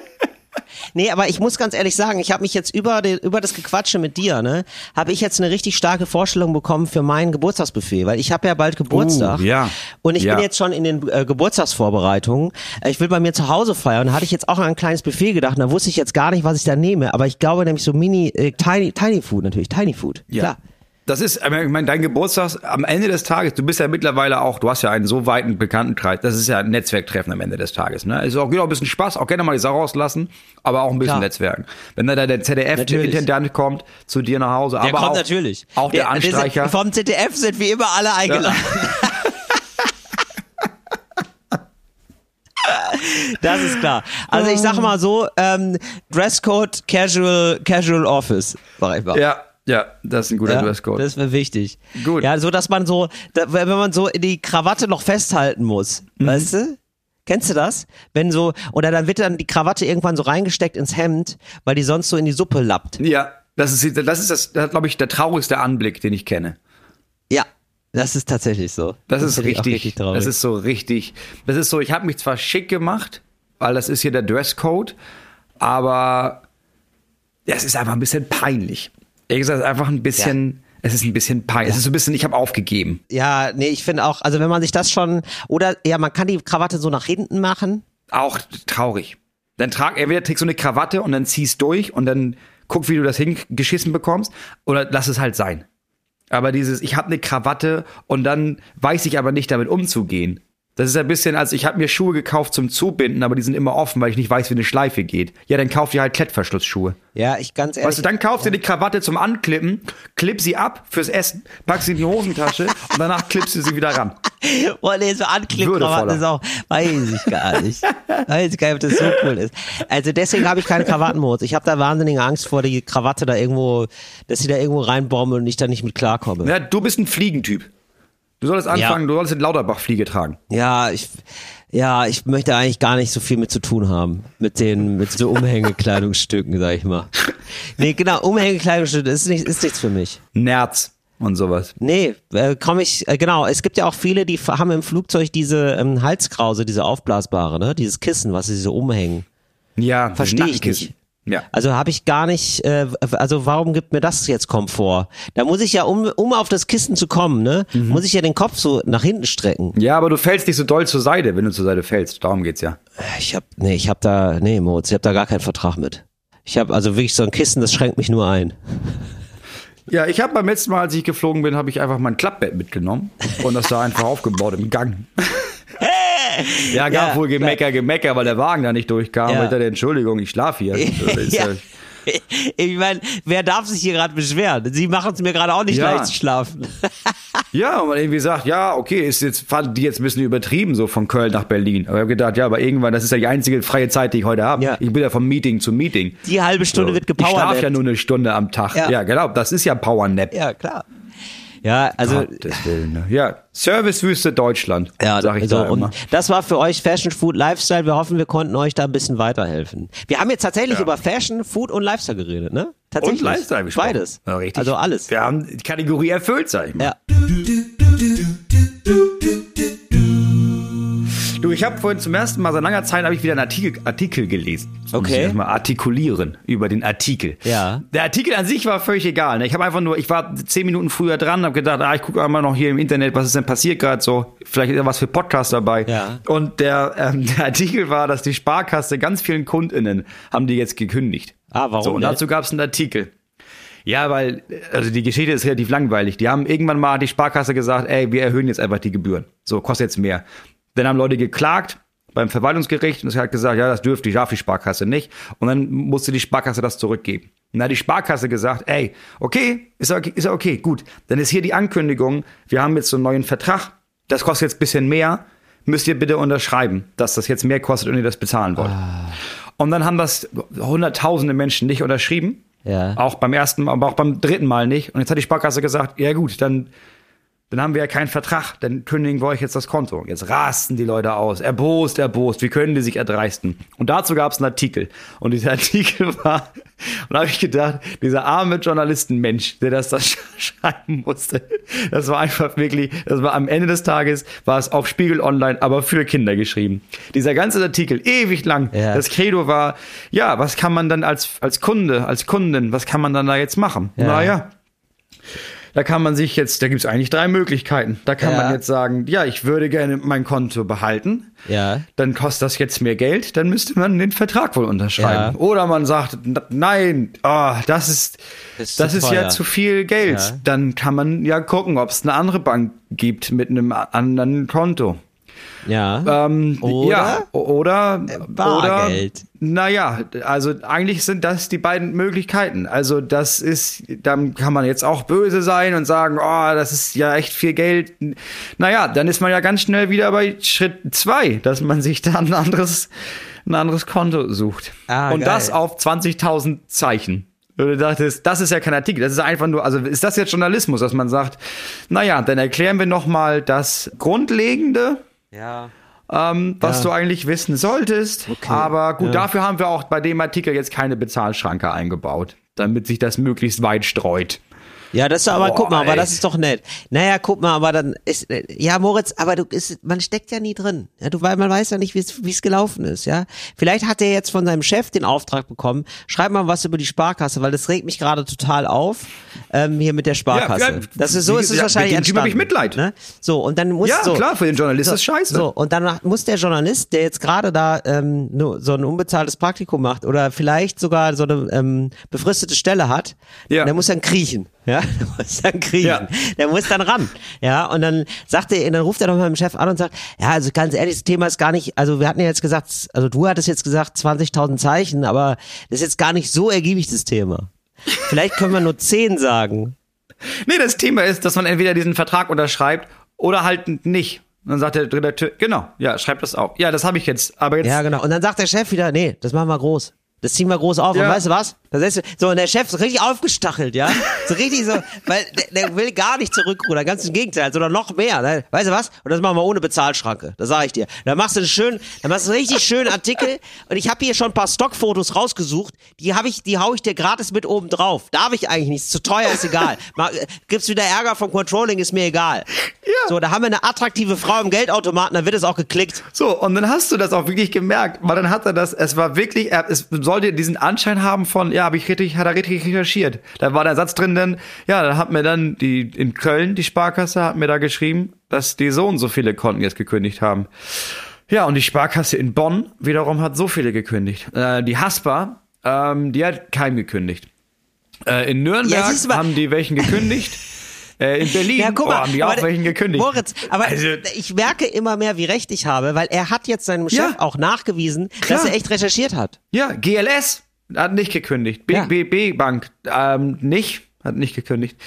Nee, aber ich muss ganz ehrlich sagen, ich habe mich jetzt über, den, über das Gequatsche mit dir, ne, habe ich jetzt eine richtig starke Vorstellung bekommen für mein Geburtstagsbuffet, weil ich habe ja bald Geburtstag. Uh, ja. Und ich Ja. bin jetzt schon in den äh, Geburtstagsvorbereitungen. Ich will bei mir zu Hause feiern. Da hatte ich jetzt auch an ein kleines Buffet gedacht. Und da wusste ich jetzt gar nicht, was ich da nehme. Aber ich glaube nämlich so Mini, äh, Tiny, Tiny Food natürlich, Tiny Food. Klar. Das ist, ich meine, dein Geburtstag am Ende des Tages, du bist ja mittlerweile auch, du hast ja einen so weiten Bekanntenkreis, das ist ja ein Netzwerktreffen am Ende des Tages. Ne? Es ist auch, geht auch ein bisschen Spaß, auch gerne mal die Sau rauslassen, aber auch ein bisschen Klar. Netzwerken. Wenn da der. ZDF-Intendant kommt zu dir nach Hause, Der aber kommt auch, natürlich. auch der, Anstreicher. Der, vom ZDF sind wie immer alle eingeladen. <laughs> Das ist klar. Also ich sag mal so, ähm, Dresscode, Casual, Casual Office, sag ich mal. ja, ja, das ist ein guter Ja, Dresscode. Das wäre wichtig. Gut. Ja, so dass man so, wenn man so die Krawatte noch festhalten muss, Mhm. weißt du? Kennst du das? Wenn so, oder dann wird dann die Krawatte irgendwann so reingesteckt ins Hemd, weil die sonst so in die Suppe lappt. ja, das ist, das ist das, das glaube ich, der traurigste Anblick, den ich kenne. Ja, das ist tatsächlich so. Das, ist finde ich auch richtig, traurig. das ist so richtig, das ist so, ich habe mich zwar schick gemacht, weil das ist hier der Dresscode, aber es ist einfach ein bisschen peinlich. Ehrlich gesagt, es ist einfach ein bisschen, es ist ein bisschen peinlich. Es ist so ein bisschen, ich habe aufgegeben. Ja, nee, ich finde auch, also wenn man sich das schon, oder ja, man kann die Krawatte so nach hinten machen. Auch traurig. Dann trag, entweder trägst du eine Krawatte und dann ziehst durch und dann guck, wie du das hingeschissen bekommst, oder lass es halt sein. Aber dieses, ich habe eine Krawatte und dann weiß ich aber nicht damit umzugehen. Das ist ein bisschen, als ich habe mir Schuhe gekauft zum Zubinden, aber die sind immer offen, weil ich nicht weiß, wie eine Schleife geht. Ja, dann kauf dir halt Klettverschlussschuhe. Ja, ich ganz ehrlich. Weißt du, dann kaufst du die Krawatte zum Anklippen, klipp sie ab fürs Essen, pack sie in die Hosentasche <laughs> und danach klippst du sie wieder ran. Boah, nee, so Anklippkrawatte Würdevoller. ist auch, weiß ich gar nicht. weiß ich gar nicht, ob das so cool ist. Also deswegen habe ich keine Krawattenmodus. Ich habe da wahnsinnige Angst vor, die Krawatte da irgendwo, dass sie da irgendwo reinbomben und ich da nicht mit klarkomme. Ja, du bist ein Fliegentyp. Du solltest anfangen, du solltest eine Lauterbach-Fliege tragen. Ja, ich, ja, ich möchte eigentlich gar nicht so viel mit zu tun haben. Mit den, mit so Umhängekleidungsstücken, sag ich mal. Nee, genau, Umhängekleidungsstücke ist, nicht, ist nichts für mich. Nerz und sowas. Nee, äh, komme ich, äh, genau, es gibt ja auch viele, die haben im Flugzeug diese ähm, Halskrause, diese aufblasbare, ne? Dieses Kissen, was sie so umhängen. Ja, Verstehe ich nicht. Ja. Also habe ich gar nicht, äh, also warum gibt mir das jetzt Komfort? Da muss ich ja, um, um auf das Kissen zu kommen, ne, Mhm. muss ich ja den Kopf so nach hinten strecken. Ja, aber du fällst nicht so doll zur Seite, wenn du zur Seite fällst. Darum geht's ja. Ich hab, nee, ich hab da, nee, Moritz, ich hab da gar keinen Vertrag mit. Ich habe also wirklich so ein Kissen, das schränkt mich nur ein. <laughs> Ja, ich habe beim letzten Mal, als ich geflogen bin, habe ich einfach mein Klappbett mitgenommen und das da einfach aufgebaut im Gang. <laughs> <laughs> ja, gab Ja, wohl Gemecker, Gemecker, weil der Wagen da nicht durchkam. Ja. Ich dachte, Entschuldigung, ich schlafe hier. <laughs> Ja. <laughs> Ich meine, wer darf sich hier gerade beschweren? Sie machen es mir gerade auch nicht Ja. leicht zu schlafen. Ja, und man irgendwie sagt, ja, okay, ist jetzt, fand die jetzt ein bisschen übertrieben, so von Köln nach Berlin. Aber ich habe gedacht, ja, aber irgendwann, das ist ja die einzige freie Zeit, die ich heute habe. Ja. Ich bin ja vom Meeting zu Meeting. Die halbe Stunde wird Ich schlafe gepowert. ja nur eine Stunde am Tag. Ja. Ja, genau, das ist ja Powernap. Ja, klar. Ja, also Willen, ne? Ja, Servicewüste Deutschland, Ja, sag ich so, da immer. und das war für euch Fashion, Food, Lifestyle. Wir hoffen, wir konnten euch da ein bisschen weiterhelfen. Wir haben jetzt tatsächlich über Fashion, Food und Lifestyle geredet, ne? Tatsächlich. Und Lifestyle gesprochen. Beides. Ja, richtig. Also alles. Wir haben die Kategorie erfüllt, sag ich mal. Ja. Du, ich habe vorhin zum ersten Mal seit langer Zeit habe ich wieder einen Artikel, Artikel gelesen. Muss Okay. ich erstmal artikulieren über den Artikel. Ja. Der Artikel an sich war völlig egal. Ne? Ich habe einfach nur, ich war zehn Minuten früher dran, habe gedacht, ah, ich gucke einmal noch hier im Internet, was ist denn passiert gerade so. Vielleicht ist ja was für Podcast dabei. Ja. Und der, ähm, <laughs> der Artikel war, dass die Sparkasse ganz vielen KundInnen haben die jetzt gekündigt. Ah, warum So, und dazu gab es einen Artikel. Ja, weil, also die Geschichte ist relativ langweilig. Die haben irgendwann mal die Sparkasse gesagt, ey, wir erhöhen jetzt einfach die Gebühren. So, kostet jetzt mehr. Dann haben Leute geklagt beim Verwaltungsgericht und es hat gesagt, ja, das dürfte, darf die Sparkasse nicht. Und dann musste die Sparkasse das zurückgeben. Und dann hat die Sparkasse gesagt, ey, okay, ist okay, ist okay, gut. Dann ist hier die Ankündigung, wir haben jetzt so einen neuen Vertrag, das kostet jetzt ein bisschen mehr, müsst ihr bitte unterschreiben, dass das jetzt mehr kostet und ihr das bezahlen wollt. Und dann haben das hunderttausende Menschen nicht unterschrieben. Ja. Auch beim ersten Mal, aber auch beim dritten Mal nicht. Und jetzt hat die Sparkasse gesagt, ja gut, dann dann haben wir ja keinen Vertrag, dann kündigen wir euch jetzt das Konto. Jetzt rasten die Leute aus, erbost, erbost, wie können die sich erdreisten? Und dazu gab es einen Artikel. Und dieser <laughs> Artikel war, und da habe ich gedacht, dieser arme Journalistenmensch, der das da <laughs> schreiben musste, das war einfach wirklich, das war am Ende des Tages, war es auf Spiegel Online, aber für Kinder geschrieben. Dieser ganze Artikel, ewig lang, Ja. das Credo war, ja, was kann man dann als, als Kunde, als Kundin, was kann man dann da jetzt machen? Ja. Naja, da kann man sich jetzt, da gibt es eigentlich drei Möglichkeiten. Da kann Ja. man jetzt sagen, ja, ich würde gerne mein Konto behalten. Ja. Dann kostet das jetzt mehr Geld, dann müsste man den Vertrag wohl unterschreiben. Ja. Oder man sagt, nein, ah, das ist, Das ist das ist ja zu viel Geld. Ja. Dann kann man ja gucken, ob es eine andere Bank gibt mit einem anderen Konto. Ja. Ähm, Oder? Ja, oder, Bargeld. oder, naja, also eigentlich sind das die beiden Möglichkeiten. Also das ist, dann kann man jetzt auch böse sein und sagen, oh, das ist ja echt viel Geld. Naja, dann ist man ja ganz schnell wieder bei Schritt zwei, dass man sich dann ein anderes, ein anderes Konto sucht. Ah, und geil. das auf 20.000 Zeichen. Du dachtest, das ist ja kein Artikel, das ist einfach nur, also ist das jetzt Journalismus, dass man sagt, naja, dann erklären wir nochmal das Grundlegende, ja. ähm, was Ja. du eigentlich wissen solltest. Aber gut, dafür haben wir auch bei dem Artikel jetzt keine Bezahlschranke eingebaut, damit sich das möglichst weit streut. Ja, das ist aber, Boah, guck mal, aber ey. das ist doch nett. Naja, guck mal, aber dann ist, ja, Moritz, aber du ist, man steckt ja nie drin. Ja, du, weil man weiß ja nicht, wie es gelaufen ist, ja. Vielleicht hat er jetzt von seinem Chef den Auftrag bekommen, schreib mal was über die Sparkasse, weil das regt mich gerade total auf, ähm, hier mit der Sparkasse. Ja, ja, das ist so, ist es gesagt, wahrscheinlich mit Typ hab ich entstanden, Mitleid. Ne? So, und dann muss Ja, so, klar, für den Journalist so, ist scheiße. So, und dann muss der Journalist, der jetzt gerade da ähm, so ein unbezahltes Praktikum macht oder vielleicht sogar so eine ähm, befristete Stelle hat, Ja. der muss dann kriechen. Ja, <laughs> der muss dann kriechen. Ja. Der muss dann ran. Ja, und dann sagt er, dann ruft er doch mal dem Chef an und sagt, ja, also ganz ehrlich, das Thema ist gar nicht, also wir hatten ja jetzt gesagt, also du hattest jetzt gesagt 20.000 Zeichen, aber das ist jetzt gar nicht so ergiebig, das Thema. Vielleicht können wir nur 10 sagen. Nee, das Thema ist, dass man entweder diesen Vertrag unterschreibt oder halt nicht. Und dann sagt der Redakteur, genau, ja, schreib das auf. Ja, das habe ich jetzt, aber jetzt Ja, genau. Und dann sagt der Chef wieder, nee, das machen wir groß. Das ziehen wir groß auf. Ja. Und weißt du was? Das ist, so, und der Chef ist richtig aufgestachelt, ja? So richtig so, weil der, der will gar nicht zurückrudern, ganz im Gegenteil, sondern noch mehr. Ne? Weißt du was? Und das machen wir ohne Bezahlschranke. Das sage ich dir. Dann machst du einen schönen, dann machst du einen richtig schönen Artikel. Und ich habe hier schon ein paar Stockfotos rausgesucht. Die habe ich, die hau ich dir gratis mit oben drauf. Darf ich eigentlich nicht. Ist zu teuer, ist egal. Mal, äh, gibt's wieder Ärger vom Controlling, ist mir egal. Ja. So, da haben wir eine attraktive Frau im Geldautomaten, da wird es auch geklickt. So, und dann hast du das auch wirklich gemerkt, weil dann hat er das, es war wirklich, er, es sollte diesen Anschein haben von, ja, habe ich richtig, hat er richtig recherchiert. Da war der Satz drin, dann, ja, da hat mir dann die, in Köln, die Sparkasse, hat mir da geschrieben, dass die so und so viele Konten jetzt gekündigt haben. Ja, und die Sparkasse in Bonn wiederum hat so viele gekündigt. Äh, die Haspa, ähm, die hat keinem gekündigt. Äh, in Nürnberg Ja, haben die welchen gekündigt. <laughs> äh, in Berlin Ja, guck oh, mal, haben die auch welchen gekündigt. Moritz, aber Also- ich merke immer mehr, wie recht ich habe, weil er hat jetzt seinem Chef Ja. auch nachgewiesen, Klar. dass er echt recherchiert hat. Ja, GLS hat nicht gekündigt. Ja. BB Bank ähm, nicht, hat nicht gekündigt.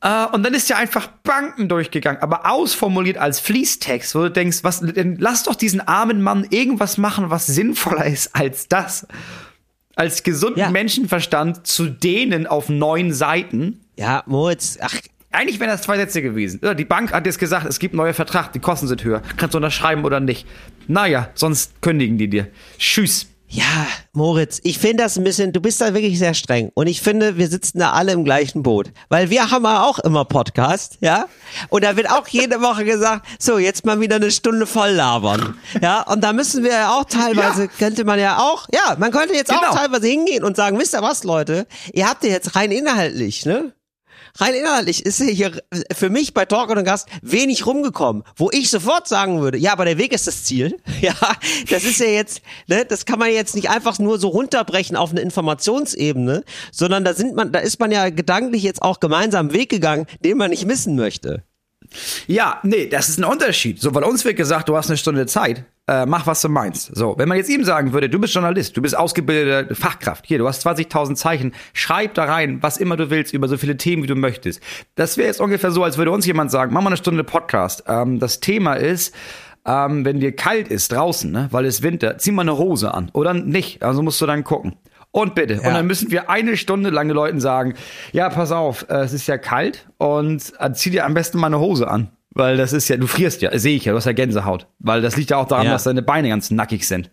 Äh, und dann ist ja einfach Banken durchgegangen, aber ausformuliert als Fließtext, wo du denkst, was, denn lass doch diesen armen Mann irgendwas machen, was sinnvoller ist als das. Als gesunden Ja. Menschenverstand zu denen auf neun Seiten. Ja, Moritz, ach, Eigentlich wären das zwei Sätze gewesen. Ja, Die Bank hat jetzt gesagt, es gibt einen neuen Vertrag, die Kosten sind höher. Kannst du unterschreiben oder nicht? Naja, sonst kündigen die dir. Tschüss. Ja, Moritz, ich finde das ein bisschen, du bist da wirklich sehr streng. Und ich finde, wir sitzen da alle im gleichen Boot. Weil wir haben ja auch immer Podcast, ja? Und da wird auch jede Woche gesagt, so, jetzt mal wieder eine Stunde voll labern. Ja, und da müssen wir ja auch teilweise, Ja. könnte man ja auch, ja, man könnte jetzt auch Genau. teilweise hingehen und sagen, wisst ihr was, Leute? Ihr habt ja jetzt rein inhaltlich, ne? Rein inhaltlich ist hier für mich bei Talk und Gast wenig rumgekommen, wo ich sofort sagen würde, ja, aber der Weg ist das Ziel. <laughs> Ja, das ist ja jetzt, ne, das kann man jetzt nicht einfach nur so runterbrechen auf eine Informationsebene, sondern da sind man, da ist man ja gedanklich jetzt auch gemeinsam einen Weg gegangen, den man nicht missen möchte. Ja, nee, das ist ein Unterschied. So, weil uns wird gesagt, du hast eine Stunde Zeit, äh, mach was du meinst. So, wenn man jetzt ihm sagen würde, du bist Journalist, du bist ausgebildete Fachkraft, hier, du hast 20.000 Zeichen, schreib da rein, was immer du willst, über so viele Themen, wie du möchtest. Das wäre jetzt ungefähr so, als würde uns jemand sagen, mach mal eine Stunde Podcast. Ähm, das Thema ist, ähm, wenn dir kalt ist draußen, ne, weil es Winter, zieh mal eine Hose an oder nicht. Also musst du dann gucken. Und bitte. Ja. Und dann müssen wir eine Stunde lang den Leuten sagen, ja, pass auf, äh, es ist ja kalt und äh, zieh dir am besten mal eine Hose an. Weil das ist ja, du frierst ja, sehe ich ja, du hast ja Gänsehaut. Weil das liegt ja auch daran, Ja. dass deine Beine ganz nackig sind.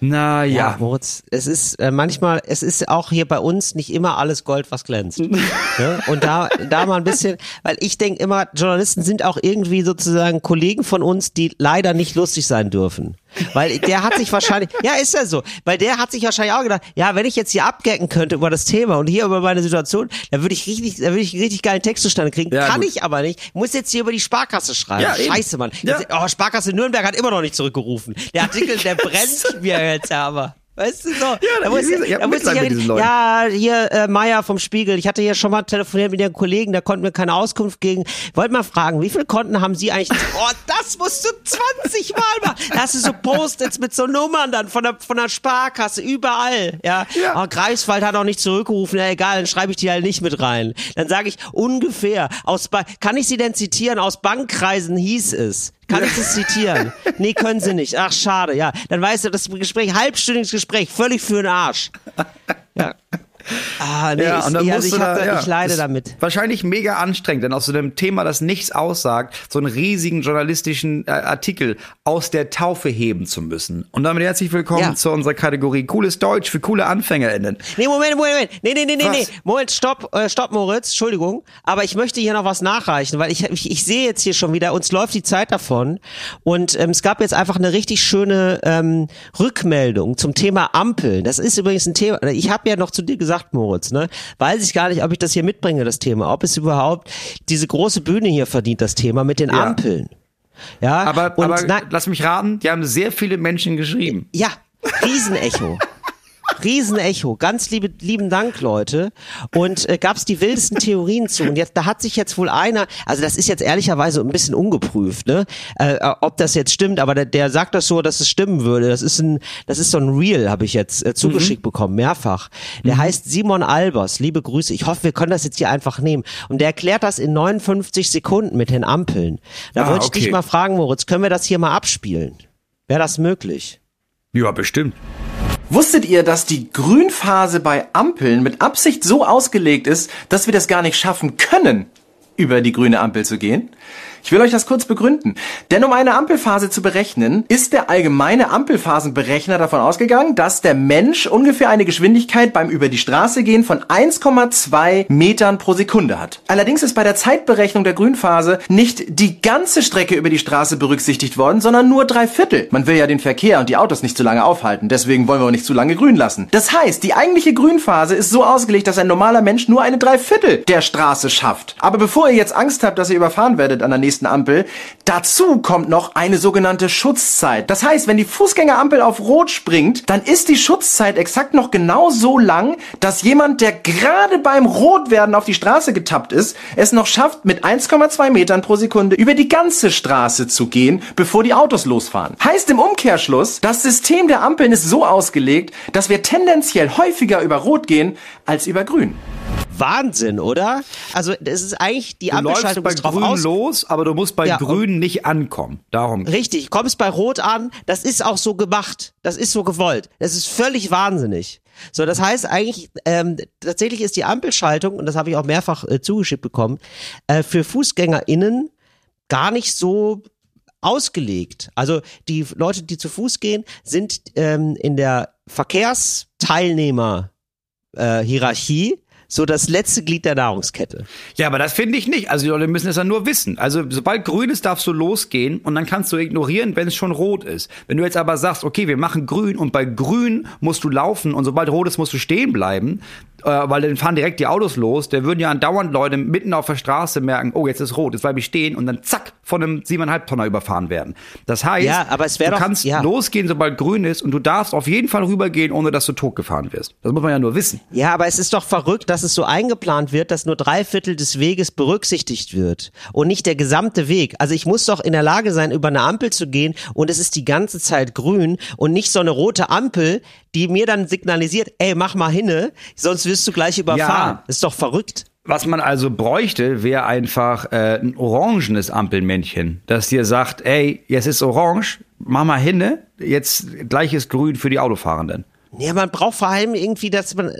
Na Ja, ja. Moritz, es ist äh, manchmal, es ist auch hier bei uns nicht immer alles Gold, was glänzt. <laughs> ne? Und da, da mal ein bisschen, weil ich denke immer, Journalisten sind auch irgendwie sozusagen Kollegen von uns, die leider nicht lustig sein dürfen. Weil der hat sich wahrscheinlich, ja, ist ja so, weil der hat sich wahrscheinlich auch gedacht, ja, wenn ich jetzt hier abgecken könnte über das Thema und hier über meine Situation, dann würde ich richtig, dann würde ich einen richtig geilen Text zustande kriegen. Ja, Kann gut. ich aber nicht. Ich muss jetzt hier über die Sparkasse schreiben. Ja. Scheiße, Mann. Ja. Jetzt, oh, Sparkasse Nürnberg hat immer noch nicht zurückgerufen. Der Artikel, der <laughs> brennt mir jetzt aber. Weißt du so? Ja, da- gesagt, ich da muss ich Leuten. ja, hier äh, Meier vom Spiegel. Ich hatte hier schon mal telefoniert mit Ihren Kollegen, der konnte mir keine Auskunft geben. Wollte mal fragen, wie viele Konten haben Sie eigentlich? <laughs> Oh, das musst du 20 Mal machen. Da hast du so Post-its mit so Nummern dann von der, von der Sparkasse, überall. Ja, Ja. Oh, Greifswald hat auch nicht zurückgerufen. Ja, egal, dann schreibe ich die halt nicht mit rein. Dann sage ich ungefähr, aus ba kann ich Sie denn zitieren? Aus Bankkreisen hieß es. Kann ich das zitieren? Nee, können Sie nicht. Ach, schade, ja. Dann weißt du, das Gespräch, halbstündiges Gespräch, völlig für den Arsch. Ja. Ah, nee, Ja, ich, und dann ja, musst also ich, da, da, ja, ich leide damit. Wahrscheinlich mega anstrengend, denn aus so einem Thema, das nichts aussagt, so einen riesigen journalistischen äh, Artikel aus der Taufe heben zu müssen. Und damit herzlich willkommen Ja. zu unserer Kategorie Cooles Deutsch für coole AnfängerInnen. Nee, Moment, Moment, Moment. Nee, nee, nee, nee, nee. Moment, stopp, äh, stopp, Moritz, Entschuldigung. Aber ich möchte hier noch was nachreichen, weil ich, ich, ich sehe jetzt hier schon wieder, uns läuft die Zeit davon. Und ähm, es gab jetzt einfach eine richtig schöne ähm, Rückmeldung zum Thema Ampeln. Das ist übrigens ein Thema, ich habe ja noch zu dir gesagt, Moritz, ne? Weiß ich gar nicht, ob ich das hier mitbringe, das Thema. Ob es überhaupt diese große Bühne hier verdient, das Thema mit den Ja. Ampeln. Ja, Aber, und aber na, lass mich raten, die haben sehr viele Menschen geschrieben. ja, Riesenecho. Riesenecho. Ganz liebe, lieben Dank, Leute. Und äh, gab es die wildesten Theorien zu. Und jetzt, da hat sich jetzt wohl einer, also das ist jetzt ehrlicherweise ein bisschen ungeprüft, ne? Äh, ob das jetzt stimmt, aber der, der sagt das so, dass es stimmen würde. Das ist ein, das ist so ein Reel, habe ich jetzt äh, zugeschickt bekommen, mehrfach. Der heißt Simon Albers. Liebe Grüße. Ich hoffe, wir können das jetzt hier einfach nehmen. Und der erklärt das in 59 Sekunden mit den Ampeln. Da Ah, wollte ich okay. dich mal fragen, Moritz, können wir das hier mal abspielen? Wäre das möglich? Ja, bestimmt. Wusstet ihr, dass die Grünphase bei Ampeln mit Absicht so ausgelegt ist, dass wir das gar nicht schaffen können, über die grüne Ampel zu gehen? Ich will euch das kurz begründen. Denn um eine Ampelphase zu berechnen, ist der allgemeine Ampelphasenberechner davon ausgegangen, dass der Mensch ungefähr eine Geschwindigkeit beim über die Straße gehen von 1,2 Metern pro Sekunde hat. Allerdings ist bei der Zeitberechnung der Grünphase nicht die ganze Strecke über die Straße berücksichtigt worden, sondern nur drei Viertel. Man will ja den Verkehr und die Autos nicht zu lange aufhalten, deswegen wollen wir auch nicht zu lange grün lassen. Das heißt, die eigentliche Grünphase ist so ausgelegt, dass ein normaler Mensch nur eine Dreiviertel der Straße schafft. Aber bevor ihr jetzt Angst habt, dass ihr überfahren werdet an der nächsten Ampel, dazu kommt noch eine sogenannte Schutzzeit. Das heißt, wenn die Fußgängerampel auf Rot springt, dann ist die Schutzzeit exakt noch genau so lang, dass jemand, der gerade beim Rotwerden auf die Straße getappt ist, es noch schafft, mit 1,2 Metern pro Sekunde über die ganze Straße zu gehen, bevor die Autos losfahren. Heißt im Umkehrschluss, das System der Ampeln ist so ausgelegt, dass wir tendenziell häufiger über Rot gehen als über grün. Wahnsinn, oder? Also das ist eigentlich die Du läufst Ampelschaltung bei ist drauf Grün aus. los, aber du musst bei Ja, Grün nicht ankommen. Darum. Richtig, kommst bei Rot an, das ist auch so gemacht, das ist so gewollt. Das ist völlig wahnsinnig. So, das heißt eigentlich, ähm, tatsächlich ist die Ampelschaltung, und das habe ich auch mehrfach äh, zugeschickt bekommen, äh, für FußgängerInnen gar nicht so ausgelegt. Also die Leute, die zu Fuß gehen, sind ähm, in der Verkehrsteilnehmer äh, Hierarchie so das letzte Glied der Nahrungskette. Ja, aber das finde ich nicht. Also die Leute müssen es ja nur wissen. Also sobald grün ist, darfst du losgehen und dann kannst du ignorieren, wenn es schon rot ist. Wenn du jetzt aber sagst, okay, wir machen grün und bei grün musst du laufen und sobald rot ist, musst du stehen bleiben, weil dann fahren direkt die Autos los. Da würden ja andauernd Leute mitten auf der Straße merken, oh, jetzt ist rot, jetzt bleibe ich stehen und dann zack, von einem siebeneinhalb Tonner überfahren werden. Das heißt, Ja, aber es wär du doch- kannst ja. losgehen, sobald grün ist und du darfst auf jeden Fall rübergehen, ohne dass du totgefahren wirst. Das muss man ja nur wissen. Ja, aber es ist doch verrückt, dass es so eingeplant wird, dass nur drei Viertel des Weges berücksichtigt wird und nicht der gesamte Weg. Also ich muss doch in der Lage sein, über eine Ampel zu gehen und es ist die ganze Zeit grün und nicht so eine rote Ampel, die mir dann signalisiert, ey, mach mal hinne, sonst wirst du gleich überfahren. Ja. Ist doch verrückt. Was man also bräuchte, wäre einfach äh, ein orangenes Ampelmännchen, das dir sagt, ey, jetzt ist orange, mach mal hinne, jetzt gleich ist grün für die Autofahrenden. Ja, man braucht vor allem irgendwie, dass man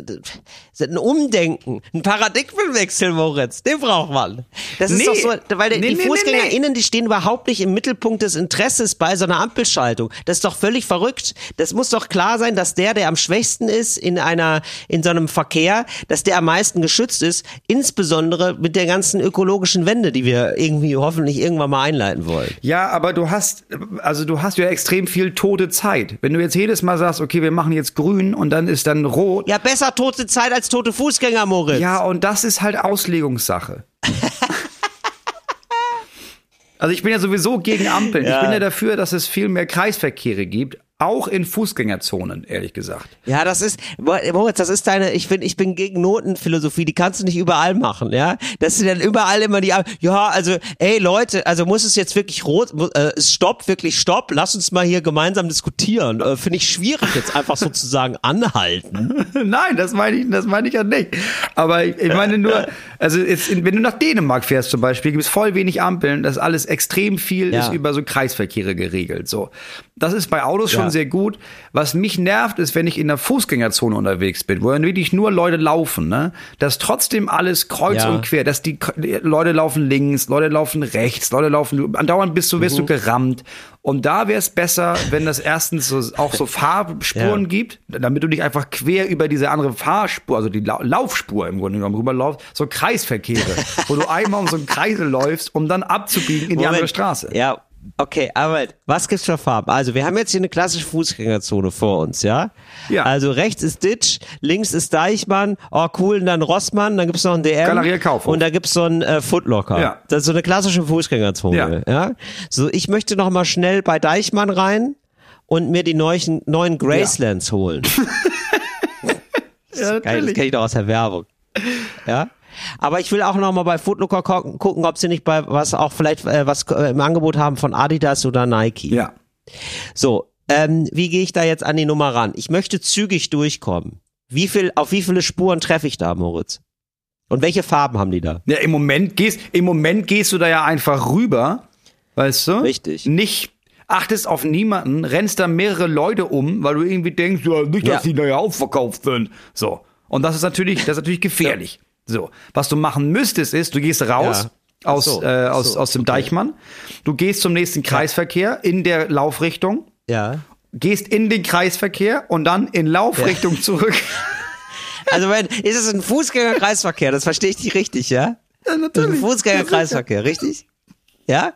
ein Umdenken, ein Paradigmenwechsel, Moritz, den braucht man. Das ist Nee. doch so, weil Nee, die nee, nee, FußgängerInnen, die stehen überhaupt nicht im Mittelpunkt des Interesses bei so einer Ampelschaltung. Das ist doch völlig verrückt. Das muss doch klar sein, dass der, der am schwächsten ist in einer, in so einem Verkehr, dass der am meisten geschützt ist, insbesondere mit der ganzen ökologischen Wende, die wir irgendwie hoffentlich irgendwann mal einleiten wollen. Ja, aber du hast, also du hast ja extrem viel tote Zeit. Wenn du jetzt jedes Mal sagst, okay, wir machen jetzt grün und dann ist dann rot. Ja, besser tote Zeit als tote Fußgänger, Moritz. Ja, und das ist halt Auslegungssache. <laughs> Also ich bin ja sowieso gegen Ampeln. Ich Ja. bin ja dafür, dass es viel mehr Kreisverkehre gibt, auch in Fußgängerzonen, ehrlich gesagt. Ja, das ist, Moritz, das ist deine, ich bin, ich bin gegen Notenphilosophie, die kannst du nicht überall machen, ja. Das sind dann überall immer die, ja, also, ey Leute, also muss es jetzt wirklich rot, äh, stopp, wirklich stopp, lass uns mal hier gemeinsam diskutieren. Äh, Finde ich schwierig, jetzt einfach sozusagen <laughs> anhalten. <laughs> Nein, das meine ich, das meine ich ja nicht. Aber ich, ich meine nur, also jetzt, wenn du nach Dänemark fährst zum Beispiel, gibt es voll wenig Ampeln, das alles extrem viel Ja. ist über so Kreisverkehre geregelt. So, das ist bei Autos schon Ja. sehr gut. Was mich nervt, ist, wenn ich in der Fußgängerzone unterwegs bin, wo dann wirklich nur Leute laufen, ne, dass trotzdem alles kreuz und quer, dass die, Leute laufen links, Leute laufen rechts, Leute laufen, andauernd bist du, wirst Mhm. du gerammt. Und da wäre es besser, wenn das erstens so, auch so <laughs> Fahrspuren Ja. gibt, damit du nicht einfach quer über diese andere Fahrspur, also die Lau Laufspur im Grunde genommen rüberlaufst, so Kreisverkehre, wo du einmal um so einen Kreisel läufst, um dann abzubiegen in die andere Straße. Ja, okay, aber was gibt's für Farben? Also, wir haben jetzt hier eine klassische Fußgängerzone vor uns, ja? Ja. Also rechts ist Ditch, links ist Deichmann, oh cool, und dann Rossmann, dann gibt's noch ein DM. Galeria Kaufhof. Und da gibt's so ein äh, Footlocker. Ja. Das ist so eine klassische Fußgängerzone, ja? So, ich möchte noch mal schnell bei Deichmann rein und mir die neuen, neuen Gracelands holen. <laughs> Ja, Geil, das kenne ich doch aus der Werbung. Ja. Aber ich will auch noch mal bei Footlooker gucken, ob sie nicht bei was auch vielleicht äh, was äh, im Angebot haben von Adidas oder Nike. Ja. So, ähm, wie gehe ich da jetzt an die Nummer ran? Ich möchte zügig durchkommen. Wie viel, auf wie viele Spuren treffe ich da, Moritz? Und welche Farben haben die da? Ja, im Moment gehst, im Moment gehst du da ja einfach rüber, weißt du? Richtig. Nicht achtest auf niemanden, rennst da mehrere Leute um, weil du irgendwie denkst, ja, nicht, dass Ja. die da ja aufverkauft sind. So. Und das ist natürlich, das ist natürlich gefährlich. So. Was du machen müsstest, ist, du gehst raus. Ja. Aus, so, äh, aus, so, aus dem okay. Deichmann. Du gehst zum nächsten Kreisverkehr in der Laufrichtung, Ja. gehst in den Kreisverkehr und dann in Laufrichtung zurück. <laughs> Also wenn, ist es ein Fußgängerkreisverkehr? Das verstehe ich nicht richtig, ja? Ja, ist ein natürlich. Fußgängerkreisverkehr, richtig? Ja?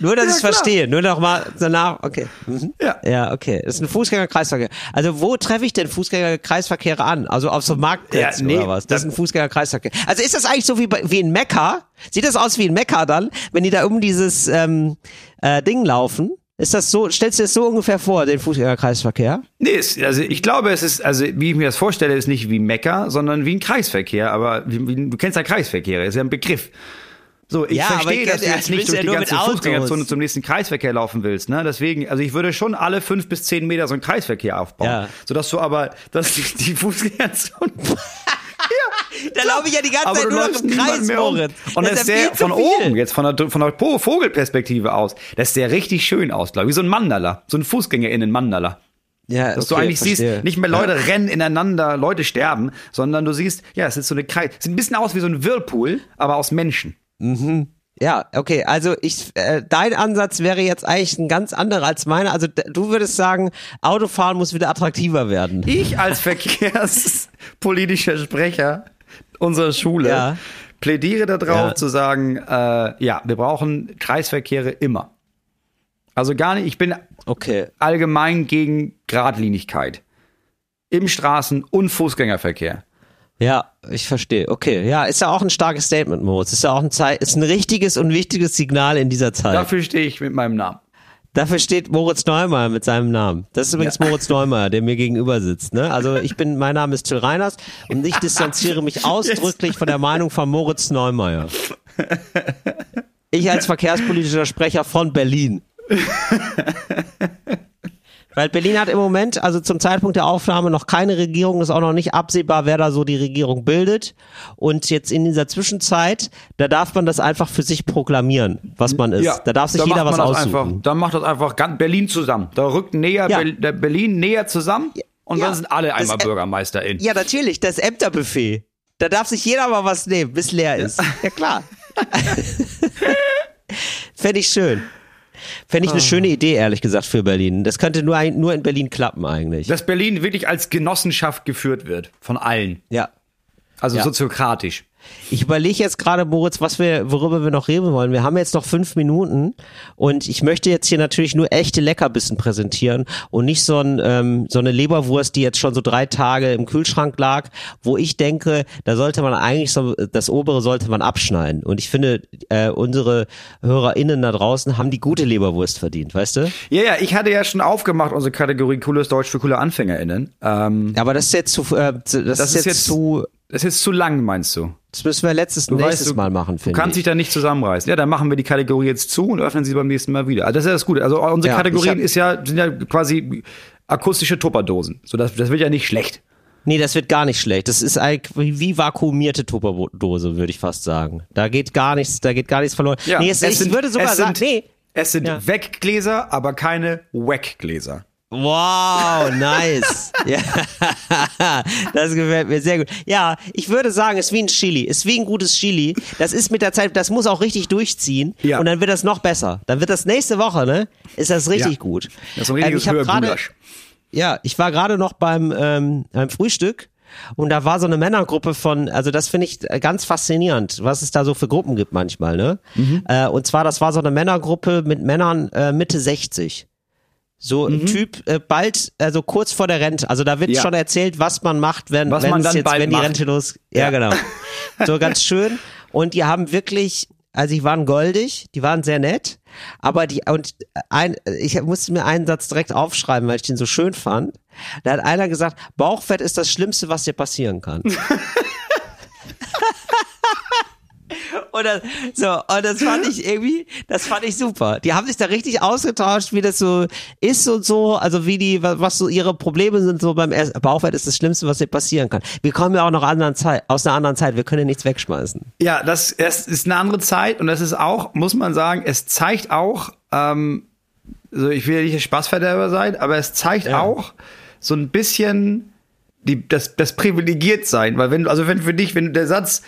Nur, dass Ja, ich es verstehe. Nur noch mal danach, okay. Mhm. Ja. Ja, okay. Das ist ein Fußgängerkreisverkehr. Also wo treffe ich denn Fußgängerkreisverkehre an? Also auf so Marktplätzen Ja, nee, oder was? Das ist ein Fußgängerkreisverkehr. Also ist das eigentlich so wie, bei, wie in Mekka? Sieht das aus wie in Mekka dann, wenn die da um dieses ähm, äh, Ding laufen? Ist das so, stellst du dir das so ungefähr vor, den Fußgängerkreisverkehr? Nee, es, also ich glaube, es ist, also wie ich mir das vorstelle, ist nicht wie Mekka, sondern wie ein Kreisverkehr. Aber wie, wie, du kennst ja Kreisverkehre, ist ja ein Begriff. So, ich Ja, verstehe, ich dass du ja, jetzt ich nicht durch ja die ganze. Fußgängerzone zum nächsten Kreisverkehr laufen willst. Ne? Deswegen, also ich würde schon alle fünf bis zehn Meter so einen Kreisverkehr aufbauen. Ja. Sodass du aber, dass die, die Fußgängerzone. <laughs> Da laufe ich ja die ganze aber Zeit du nur noch im Kreis, mehr um. Und das, ist ist ja zu von oben, jetzt von der, von der Vogelperspektive aus, das der richtig schön aus, glaube ich. Wie so ein Mandala. So ein Fußgängerinnen-Mandala. Ja, Dass du okay, eigentlich verstehe. siehst, nicht mehr Leute rennen ineinander, Leute sterben, sondern du siehst, ja, es ist so eine Kreis, sieht ein bisschen aus wie so ein Whirlpool, aber aus Menschen. Ja, okay, also ich, äh, dein Ansatz wäre jetzt eigentlich ein ganz anderer als meiner. Also du würdest sagen, Autofahren muss wieder attraktiver werden. Ich als <laughs> verkehrspolitischer Sprecher unserer Schule Ja. plädiere darauf Ja. zu sagen, äh, ja, wir brauchen Kreisverkehre immer. Also gar nicht, ich bin Okay. allgemein gegen Gradlinigkeit im Straßen- und Fußgängerverkehr. Ja, ich verstehe. Okay, ja, ist ja auch ein starkes Statement, Moritz. Ist ja auch ein Zeit, ist ein richtiges und wichtiges Signal in dieser Zeit. Dafür stehe ich mit meinem Namen. Dafür steht Moritz Neumeier mit seinem Namen. Das ist übrigens Moritz Neumeier, der mir gegenüber sitzt. Ne? Also ich bin, mein Name ist Till Reiners und ich distanziere mich <laughs> ausdrücklich von der Meinung von Moritz Neumeier. <laughs> Ich als verkehrspolitischer Sprecher von Berlin. <laughs> Weil Berlin hat im Moment, also zum Zeitpunkt der Aufnahme, noch keine Regierung, ist auch noch nicht absehbar, wer da so die Regierung bildet. Und jetzt in dieser Zwischenzeit, da darf man das einfach für sich proklamieren, was man ist. da darf sich da jeder was aussuchen. Einfach, dann macht das einfach ganz Berlin zusammen. Da rückt näher Ja. Berlin näher zusammen und Ja, dann sind alle einmal Bürgermeisterin. Ja, natürlich, das Ämterbuffet. Da darf sich jeder mal was nehmen, bis leer ist. Ja, klar. <laughs> Fände ich schön. Fände ich eine schöne Idee, ehrlich gesagt, für Berlin. Das könnte nur, ein, nur in Berlin klappen eigentlich. Dass Berlin wirklich als Genossenschaft geführt wird. Von allen. ja. Also Ja. soziokratisch. Ich überlege jetzt gerade, Moritz, was wir, worüber wir noch reden wollen. Wir haben jetzt noch fünf Minuten und ich möchte jetzt hier natürlich nur echte Leckerbissen präsentieren und nicht so, ein, ähm, so eine Leberwurst, die jetzt schon so drei Tage im Kühlschrank lag, wo ich denke, da sollte man eigentlich so, das obere sollte man abschneiden. Und ich finde, äh, unsere HörerInnen da draußen haben die gute Leberwurst verdient, weißt du? Ja, ja, ich hatte ja schon aufgemacht unsere Kategorie Cooles Deutsch für coole AnfängerInnen. Ähm, Aber das ist jetzt zu, äh, das, ist, ist jetzt, jetzt- zu, das ist zu lang, meinst du? das müssen wir letztes, Du nächstes weißt, du, Mal machen, Du finde kannst ich. dich da nicht zusammenreißen. Ja, dann machen wir die Kategorie jetzt zu und öffnen sie beim nächsten Mal wieder. Also das ist ja das Gute. Also unsere Ja, Kategorien hab- ist ja, sind ja quasi akustische Tupperdosen. So, das, das wird ja nicht schlecht. Nee, das wird gar nicht schlecht. Das ist wie vakuumierte Tupperdose, würde ich fast sagen. Da geht gar nichts, da geht gar nichts verloren. nee, es, ich sind- würde sogar es sagen, sind, nee. Es sind Ja. Weggläser, aber keine Wackgläser. Wow, nice. ja, das gefällt mir sehr gut. Ja, ich würde sagen, es ist wie ein Chili, es ist wie ein gutes Chili. Das ist mit der Zeit, das muss auch richtig durchziehen Ja. und dann wird das noch besser. Dann wird das nächste Woche, ne? Ist das richtig Ja. gut. Das ist ein richtiges ich hab gerade Hörgulasch. Ja, ich war gerade noch beim, ähm, beim Frühstück und da war so eine Männergruppe von, also das finde ich ganz faszinierend, was es da so für Gruppen gibt manchmal, ne? Äh, und zwar, das war so eine Männergruppe mit Männern äh, Mitte 60. So ein Typ äh, bald, also kurz vor der Rente. Also da wird Ja. schon erzählt, was man macht, wenn, Was wenn man es jetzt, wenn die macht. Rente los. Ja, Ja. genau. <laughs> So ganz schön. Und die haben wirklich, also die waren goldig, die waren sehr nett, aber die und ein, ich musste mir einen Satz direkt aufschreiben, weil ich den so schön fand. Da hat einer gesagt, Bauchfett ist das Schlimmste, was dir passieren kann. <laughs> Und das, so, und das fand ich irgendwie, das fand ich super. Die haben sich da richtig ausgetauscht, wie das so ist und so, also wie die, wa- was so ihre Probleme sind, so beim Bauchfett ist das Schlimmste, was dir passieren kann. Wir kommen ja auch noch anderen Zeit, aus einer anderen Zeit, wir können ja nichts wegschmeißen. Ja, das, das ist eine andere Zeit und das ist auch, muss man sagen, es zeigt auch, ähm, also ich will ja nicht Spaßverderber sein, aber es zeigt Ja. auch so ein bisschen die, das, das privilegiert sein, weil wenn du, also wenn für dich, wenn der Satz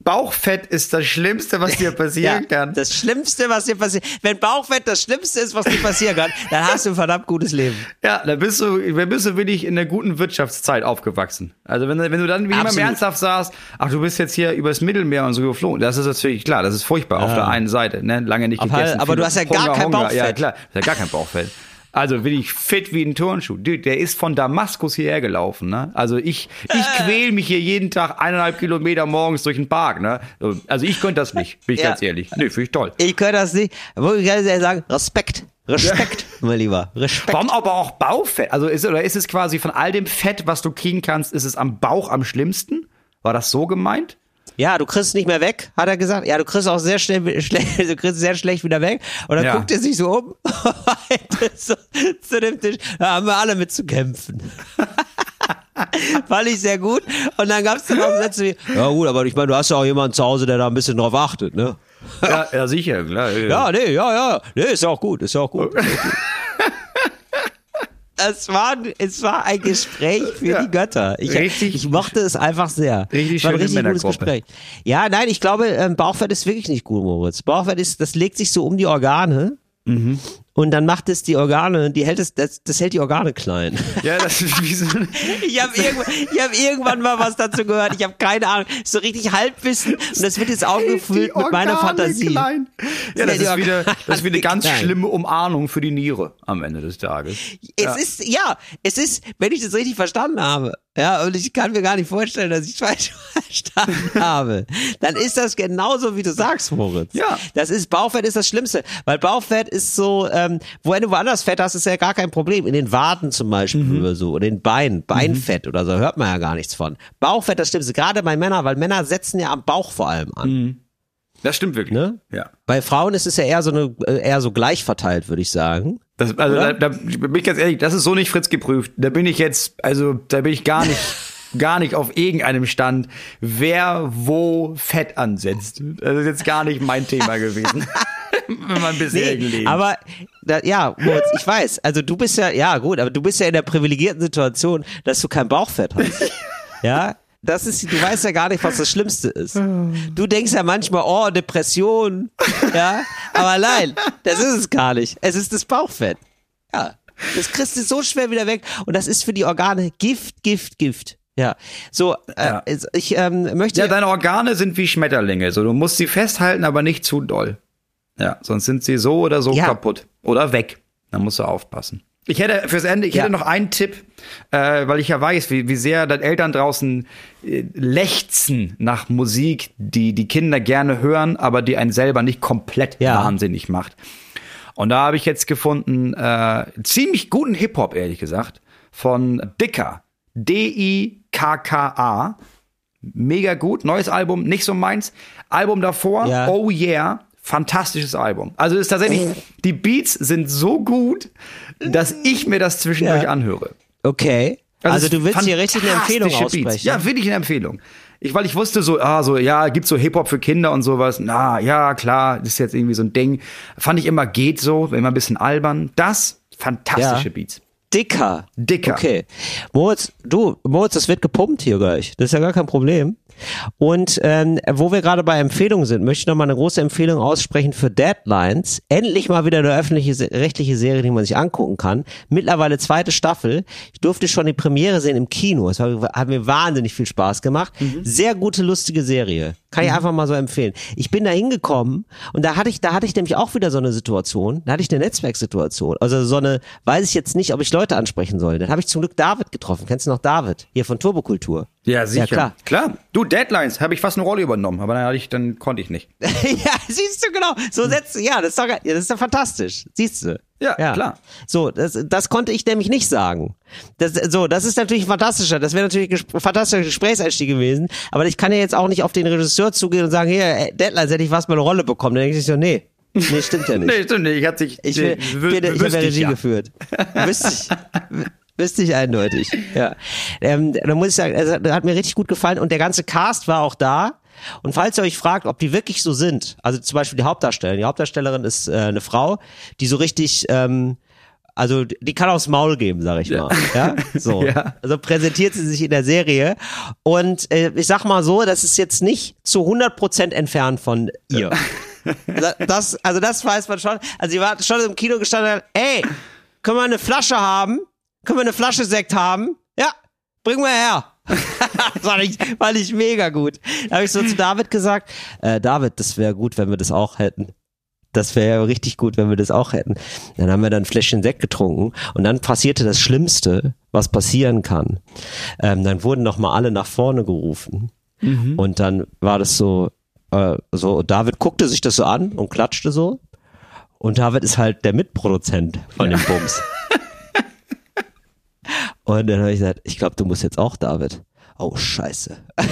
Bauchfett ist das Schlimmste, was dir <laughs> passieren kann. Das Schlimmste, was dir passiert, wenn Bauchfett das Schlimmste ist, was dir passieren kann, <laughs> dann hast du ein verdammt gutes Leben. Ja, da bist du, da bist du wirklich in der guten Wirtschaftszeit aufgewachsen. Also wenn, wenn du dann wie immer ernsthaft sagst, ach, du bist jetzt hier übers Mittelmeer und so geflogen, das ist natürlich klar, das ist furchtbar auf der einen Seite, ne, lange nicht Aber- gegessen. aber du hast ja gar kein Bauchfett. Ja, klar, du hast ja gar kein Bauchfett. Also bin ich fit wie ein Turnschuh. Dude, der ist von Damaskus hierher gelaufen, ne? Also ich, ich Äh. quäl mich hier jeden Tag eineinhalb Kilometer morgens durch den Park, ne? Also ich könnte das nicht, bin ich Ja. ganz ehrlich. Nee, finde ich toll. Ich könnte das nicht, wo ich ganz ehrlich sagen, Respekt. Respekt, <laughs> mein Lieber. Respekt. Warum aber auch Bauchfett? Also ist, oder ist es quasi von all dem Fett, was du kriegen kannst, ist es am Bauch am schlimmsten? War das so gemeint? Ja, du kriegst nicht mehr weg, hat er gesagt. Ja, du kriegst auch sehr schnell, <laughs> schlecht, du kriegst sehr schlecht wieder weg. Und dann Ja. guckt er sich so um <laughs> so, zu dem Tisch. Da haben wir alle mit zu kämpfen. <laughs> Fand ich sehr gut. Und dann gab es dann auch Sätze wie, ja gut, aber ich meine, du hast ja auch jemanden zu Hause, der da ein bisschen drauf achtet, ne? Ja, ja sicher, klar. Ja, nee, ja, ja. Nee, ist ja auch gut, ist ja auch gut. Ist auch gut. Es war, es war ein Gespräch für Ja. die Götter. Ich, Richtig- ich mochte es einfach sehr. Richtig Es war ein richtig gutes. Gespräch. Ja, nein, ich glaube, ähm, Bauchfett ist wirklich nicht gut, Moritz. Bauchfett ist, das legt sich so um die Organe. Mhm. Und dann macht es die Organe, die hält es, das, das hält die Organe klein. <laughs> Ja, das ist wie so <laughs> Ich habe irgendwann, ich hab irgendwann mal was dazu gehört. Ich habe keine Ahnung. So richtig Halbwissen. Und das wird jetzt aufgefüllt mit meiner Fantasie. Klein. Ja, das die ist wieder, das ist wieder <laughs> eine ganz Klein. schlimme Umahnung für die Niere am Ende des Tages. Es Ja. ist, ja, es ist, wenn ich das richtig verstanden habe, ja, und ich kann mir gar nicht vorstellen, dass ich falsch <laughs> verstanden habe, dann ist das genauso, wie du sagst, Moritz. Ja. Das ist, Bauchfett ist das Schlimmste, weil Bauchfett ist so, ähm, wenn du woanders Fett hast, ist ja gar kein Problem. In den Waden zum Beispiel Mhm. oder so, oder in den Beinen, Beinfett oder so, hört man ja gar nichts von. Bauchfett, das Schlimmste, gerade bei Männern, weil Männer setzen ja am Bauch vor allem an. Das stimmt wirklich. Ne? Ja. Bei Frauen ist es ja eher so eine, äh, eher so gleich verteilt, würde ich sagen. Das, also da, da bin ich ganz ehrlich, das ist so nicht Fritz geprüft. Da bin ich jetzt, also da bin ich gar nicht, <laughs> gar nicht auf irgendeinem Stand, wer wo Fett ansetzt. Das ist jetzt gar nicht mein Thema gewesen. <laughs> Wenn man bisher Nee, aber da, ja, Moritz, ich weiß. Also du bist ja, ja gut, aber du bist ja in der privilegierten Situation, dass du kein Bauchfett hast. <laughs> ja, das ist, du weißt ja gar nicht, was das Schlimmste ist. Du denkst ja manchmal, oh, Depression, ja, aber nein, das ist es gar nicht. Es ist das Bauchfett. Ja, das kriegst du so schwer wieder weg und das ist für die Organe Gift, Gift, Gift. Ja, so, äh, Ja. ich ähm, möchte Ja, deine Organe sind wie Schmetterlinge. So, du musst sie festhalten, aber nicht zu doll. Ja, sonst sind sie so oder so Ja. kaputt. Oder weg. Da musst du aufpassen. Ich hätte fürs Ende, ich Ja. hätte noch einen Tipp, äh, weil ich ja weiß, wie, wie sehr deine Eltern draußen äh, lechzen nach Musik, die die Kinder gerne hören, aber die einen selber nicht komplett Ja. wahnsinnig macht. Und da habe ich jetzt gefunden, äh, ziemlich guten Hip-Hop, ehrlich gesagt, von Dicker. D-I-K-K-A. Mega gut. Neues Album, nicht so meins. Album davor, Ja. Oh Yeah. Fantastisches Album. Also ist tatsächlich, die Beats sind so gut, dass ich mir das zwischendurch Ja. anhöre. Okay. Also, es du willst hier richtig eine Empfehlung fantastische Beats. aussprechen. Ja, wirklich eine Empfehlung. Ich, weil ich wusste so, ah, so, ja, gibt's so Hip-Hop für Kinder und sowas. Na, ja, klar, das ist jetzt irgendwie so ein Ding. Fand ich immer geht so, immer ein bisschen albern. Das, fantastische Ja. Beats. Dicker. Dicker. Okay. Moritz, du, Moritz, das wird gepumpt hier gleich. Das ist ja gar kein Problem. Und ähm, wo wir gerade bei Empfehlungen sind, möchte ich noch mal eine große Empfehlung aussprechen für Deadlines. Endlich mal wieder eine öffentliche rechtliche Serie, die man sich angucken kann. Mittlerweile zweite Staffel. Ich durfte schon die Premiere sehen im Kino. Es hat mir wahnsinnig viel Spaß gemacht. Sehr gute, lustige Serie. Kann ich einfach mal so empfehlen. Ich bin da hingekommen und da hatte ich, da hatte ich nämlich auch wieder so eine Situation. Da hatte ich eine Netzwerksituation. Also so eine, weiß ich jetzt nicht, ob ich Leute ansprechen soll. Dann habe ich zum Glück David getroffen. Kennst du noch David? Hier von Turbokultur. Ja, sicher. klar. klar. Du, Deadlines, habe ich fast eine Rolle übernommen, aber dann, ich, dann konnte ich nicht. <laughs> ja, siehst du genau. So setzt, ja, das ist doch, ja, das ist doch fantastisch. Siehst du. Ja, klar. So, das, das konnte ich nämlich nicht sagen. Das, so, das ist natürlich fantastischer. Das wäre natürlich ein ges- fantastischer Gesprächseinstieg gewesen. Aber ich kann ja jetzt auch nicht auf den Regisseur zugehen und sagen, hier, äh, Deadlines hätte ich was mal eine Rolle bekommen. Dann denke ich so, nee, nee, stimmt ja <laughs> nicht. Nee, stimmt nicht. Ich hatte sich, Ich, wü- bin, ich habe ja Regie ja. geführt. <laughs> Wüsste ich. Wüsste ich eindeutig. Ja. Ähm, da muss ich sagen, also, das hat mir richtig gut gefallen und der ganze Cast war auch da. Und falls ihr euch fragt, ob die wirklich so sind, also zum Beispiel die Hauptdarstellerin, die Hauptdarstellerin ist äh, eine Frau, die so richtig, ähm, also die kann aufs Maul geben, sag ich mal. Ja, <laughs> so. Ja. Also präsentiert sie sich in der Serie und äh, ich sag mal so, das ist jetzt nicht zu 100% entfernt von ihr. Da- Das, also das weiß man schon. Also sie war schon im Kino gestanden und hat, ey, können wir eine Flasche haben? Können wir eine Flasche Sekt haben? Ja, bring mal her. <laughs> das fand ich, fand ich mega gut. Da habe ich so zu David gesagt, äh, David, das wäre gut, wenn wir das auch hätten. Das wäre ja richtig gut, wenn wir das auch hätten. Dann haben wir dann ein Fläschchen Sekt getrunken und dann passierte das Schlimmste, was passieren kann. Ähm, dann wurden noch mal alle nach vorne gerufen und dann war das so, äh, so David guckte sich das so an und klatschte so und David ist halt der Mitproduzent von dem Bums. <laughs> und dann habe ich gesagt, ich glaube, du musst jetzt auch David. Oh Scheiße. <laughs>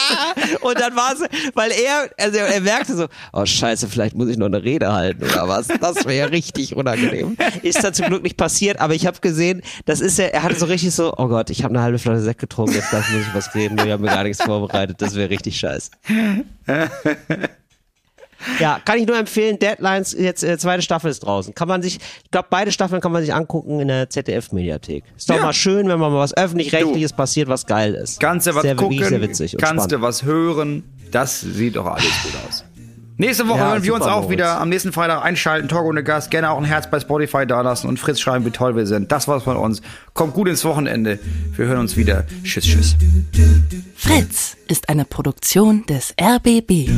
<laughs> Und dann war es, weil er, also er merkte so, oh scheiße, vielleicht muss ich noch eine Rede halten oder was. Das wäre richtig unangenehm. Ist dann zum Glück nicht passiert, aber ich habe gesehen, das ist ja, er hatte so richtig so, oh Gott, ich habe eine halbe Flasche Sekt getrunken, jetzt muss ich was reden, wir haben mir gar nichts vorbereitet, das wäre richtig scheiße. <laughs> Ja, kann ich nur empfehlen, Deadlines, jetzt äh, zweite Staffel ist draußen. Kann man sich, ich glaube, beide Staffeln kann man sich angucken in der ZDF-Mediathek. Ist doch Ja. mal schön, wenn mal was öffentlich-rechtliches passiert, was geil ist. Kannst du was sehr, gucken, Sehr witzig kannst spannend. du was hören. Das sieht doch alles gut aus. Nächste Woche Ja, hören wir uns auch Moritz. wieder am nächsten Freitag einschalten. Talk ohne Gast. Gerne auch ein Herz bei Spotify dalassen und Fritz schreiben, wie toll wir sind. Das war's von uns. Kommt gut ins Wochenende. Wir hören uns wieder. Tschüss, tschüss. Fritz ist eine Produktion des RBB.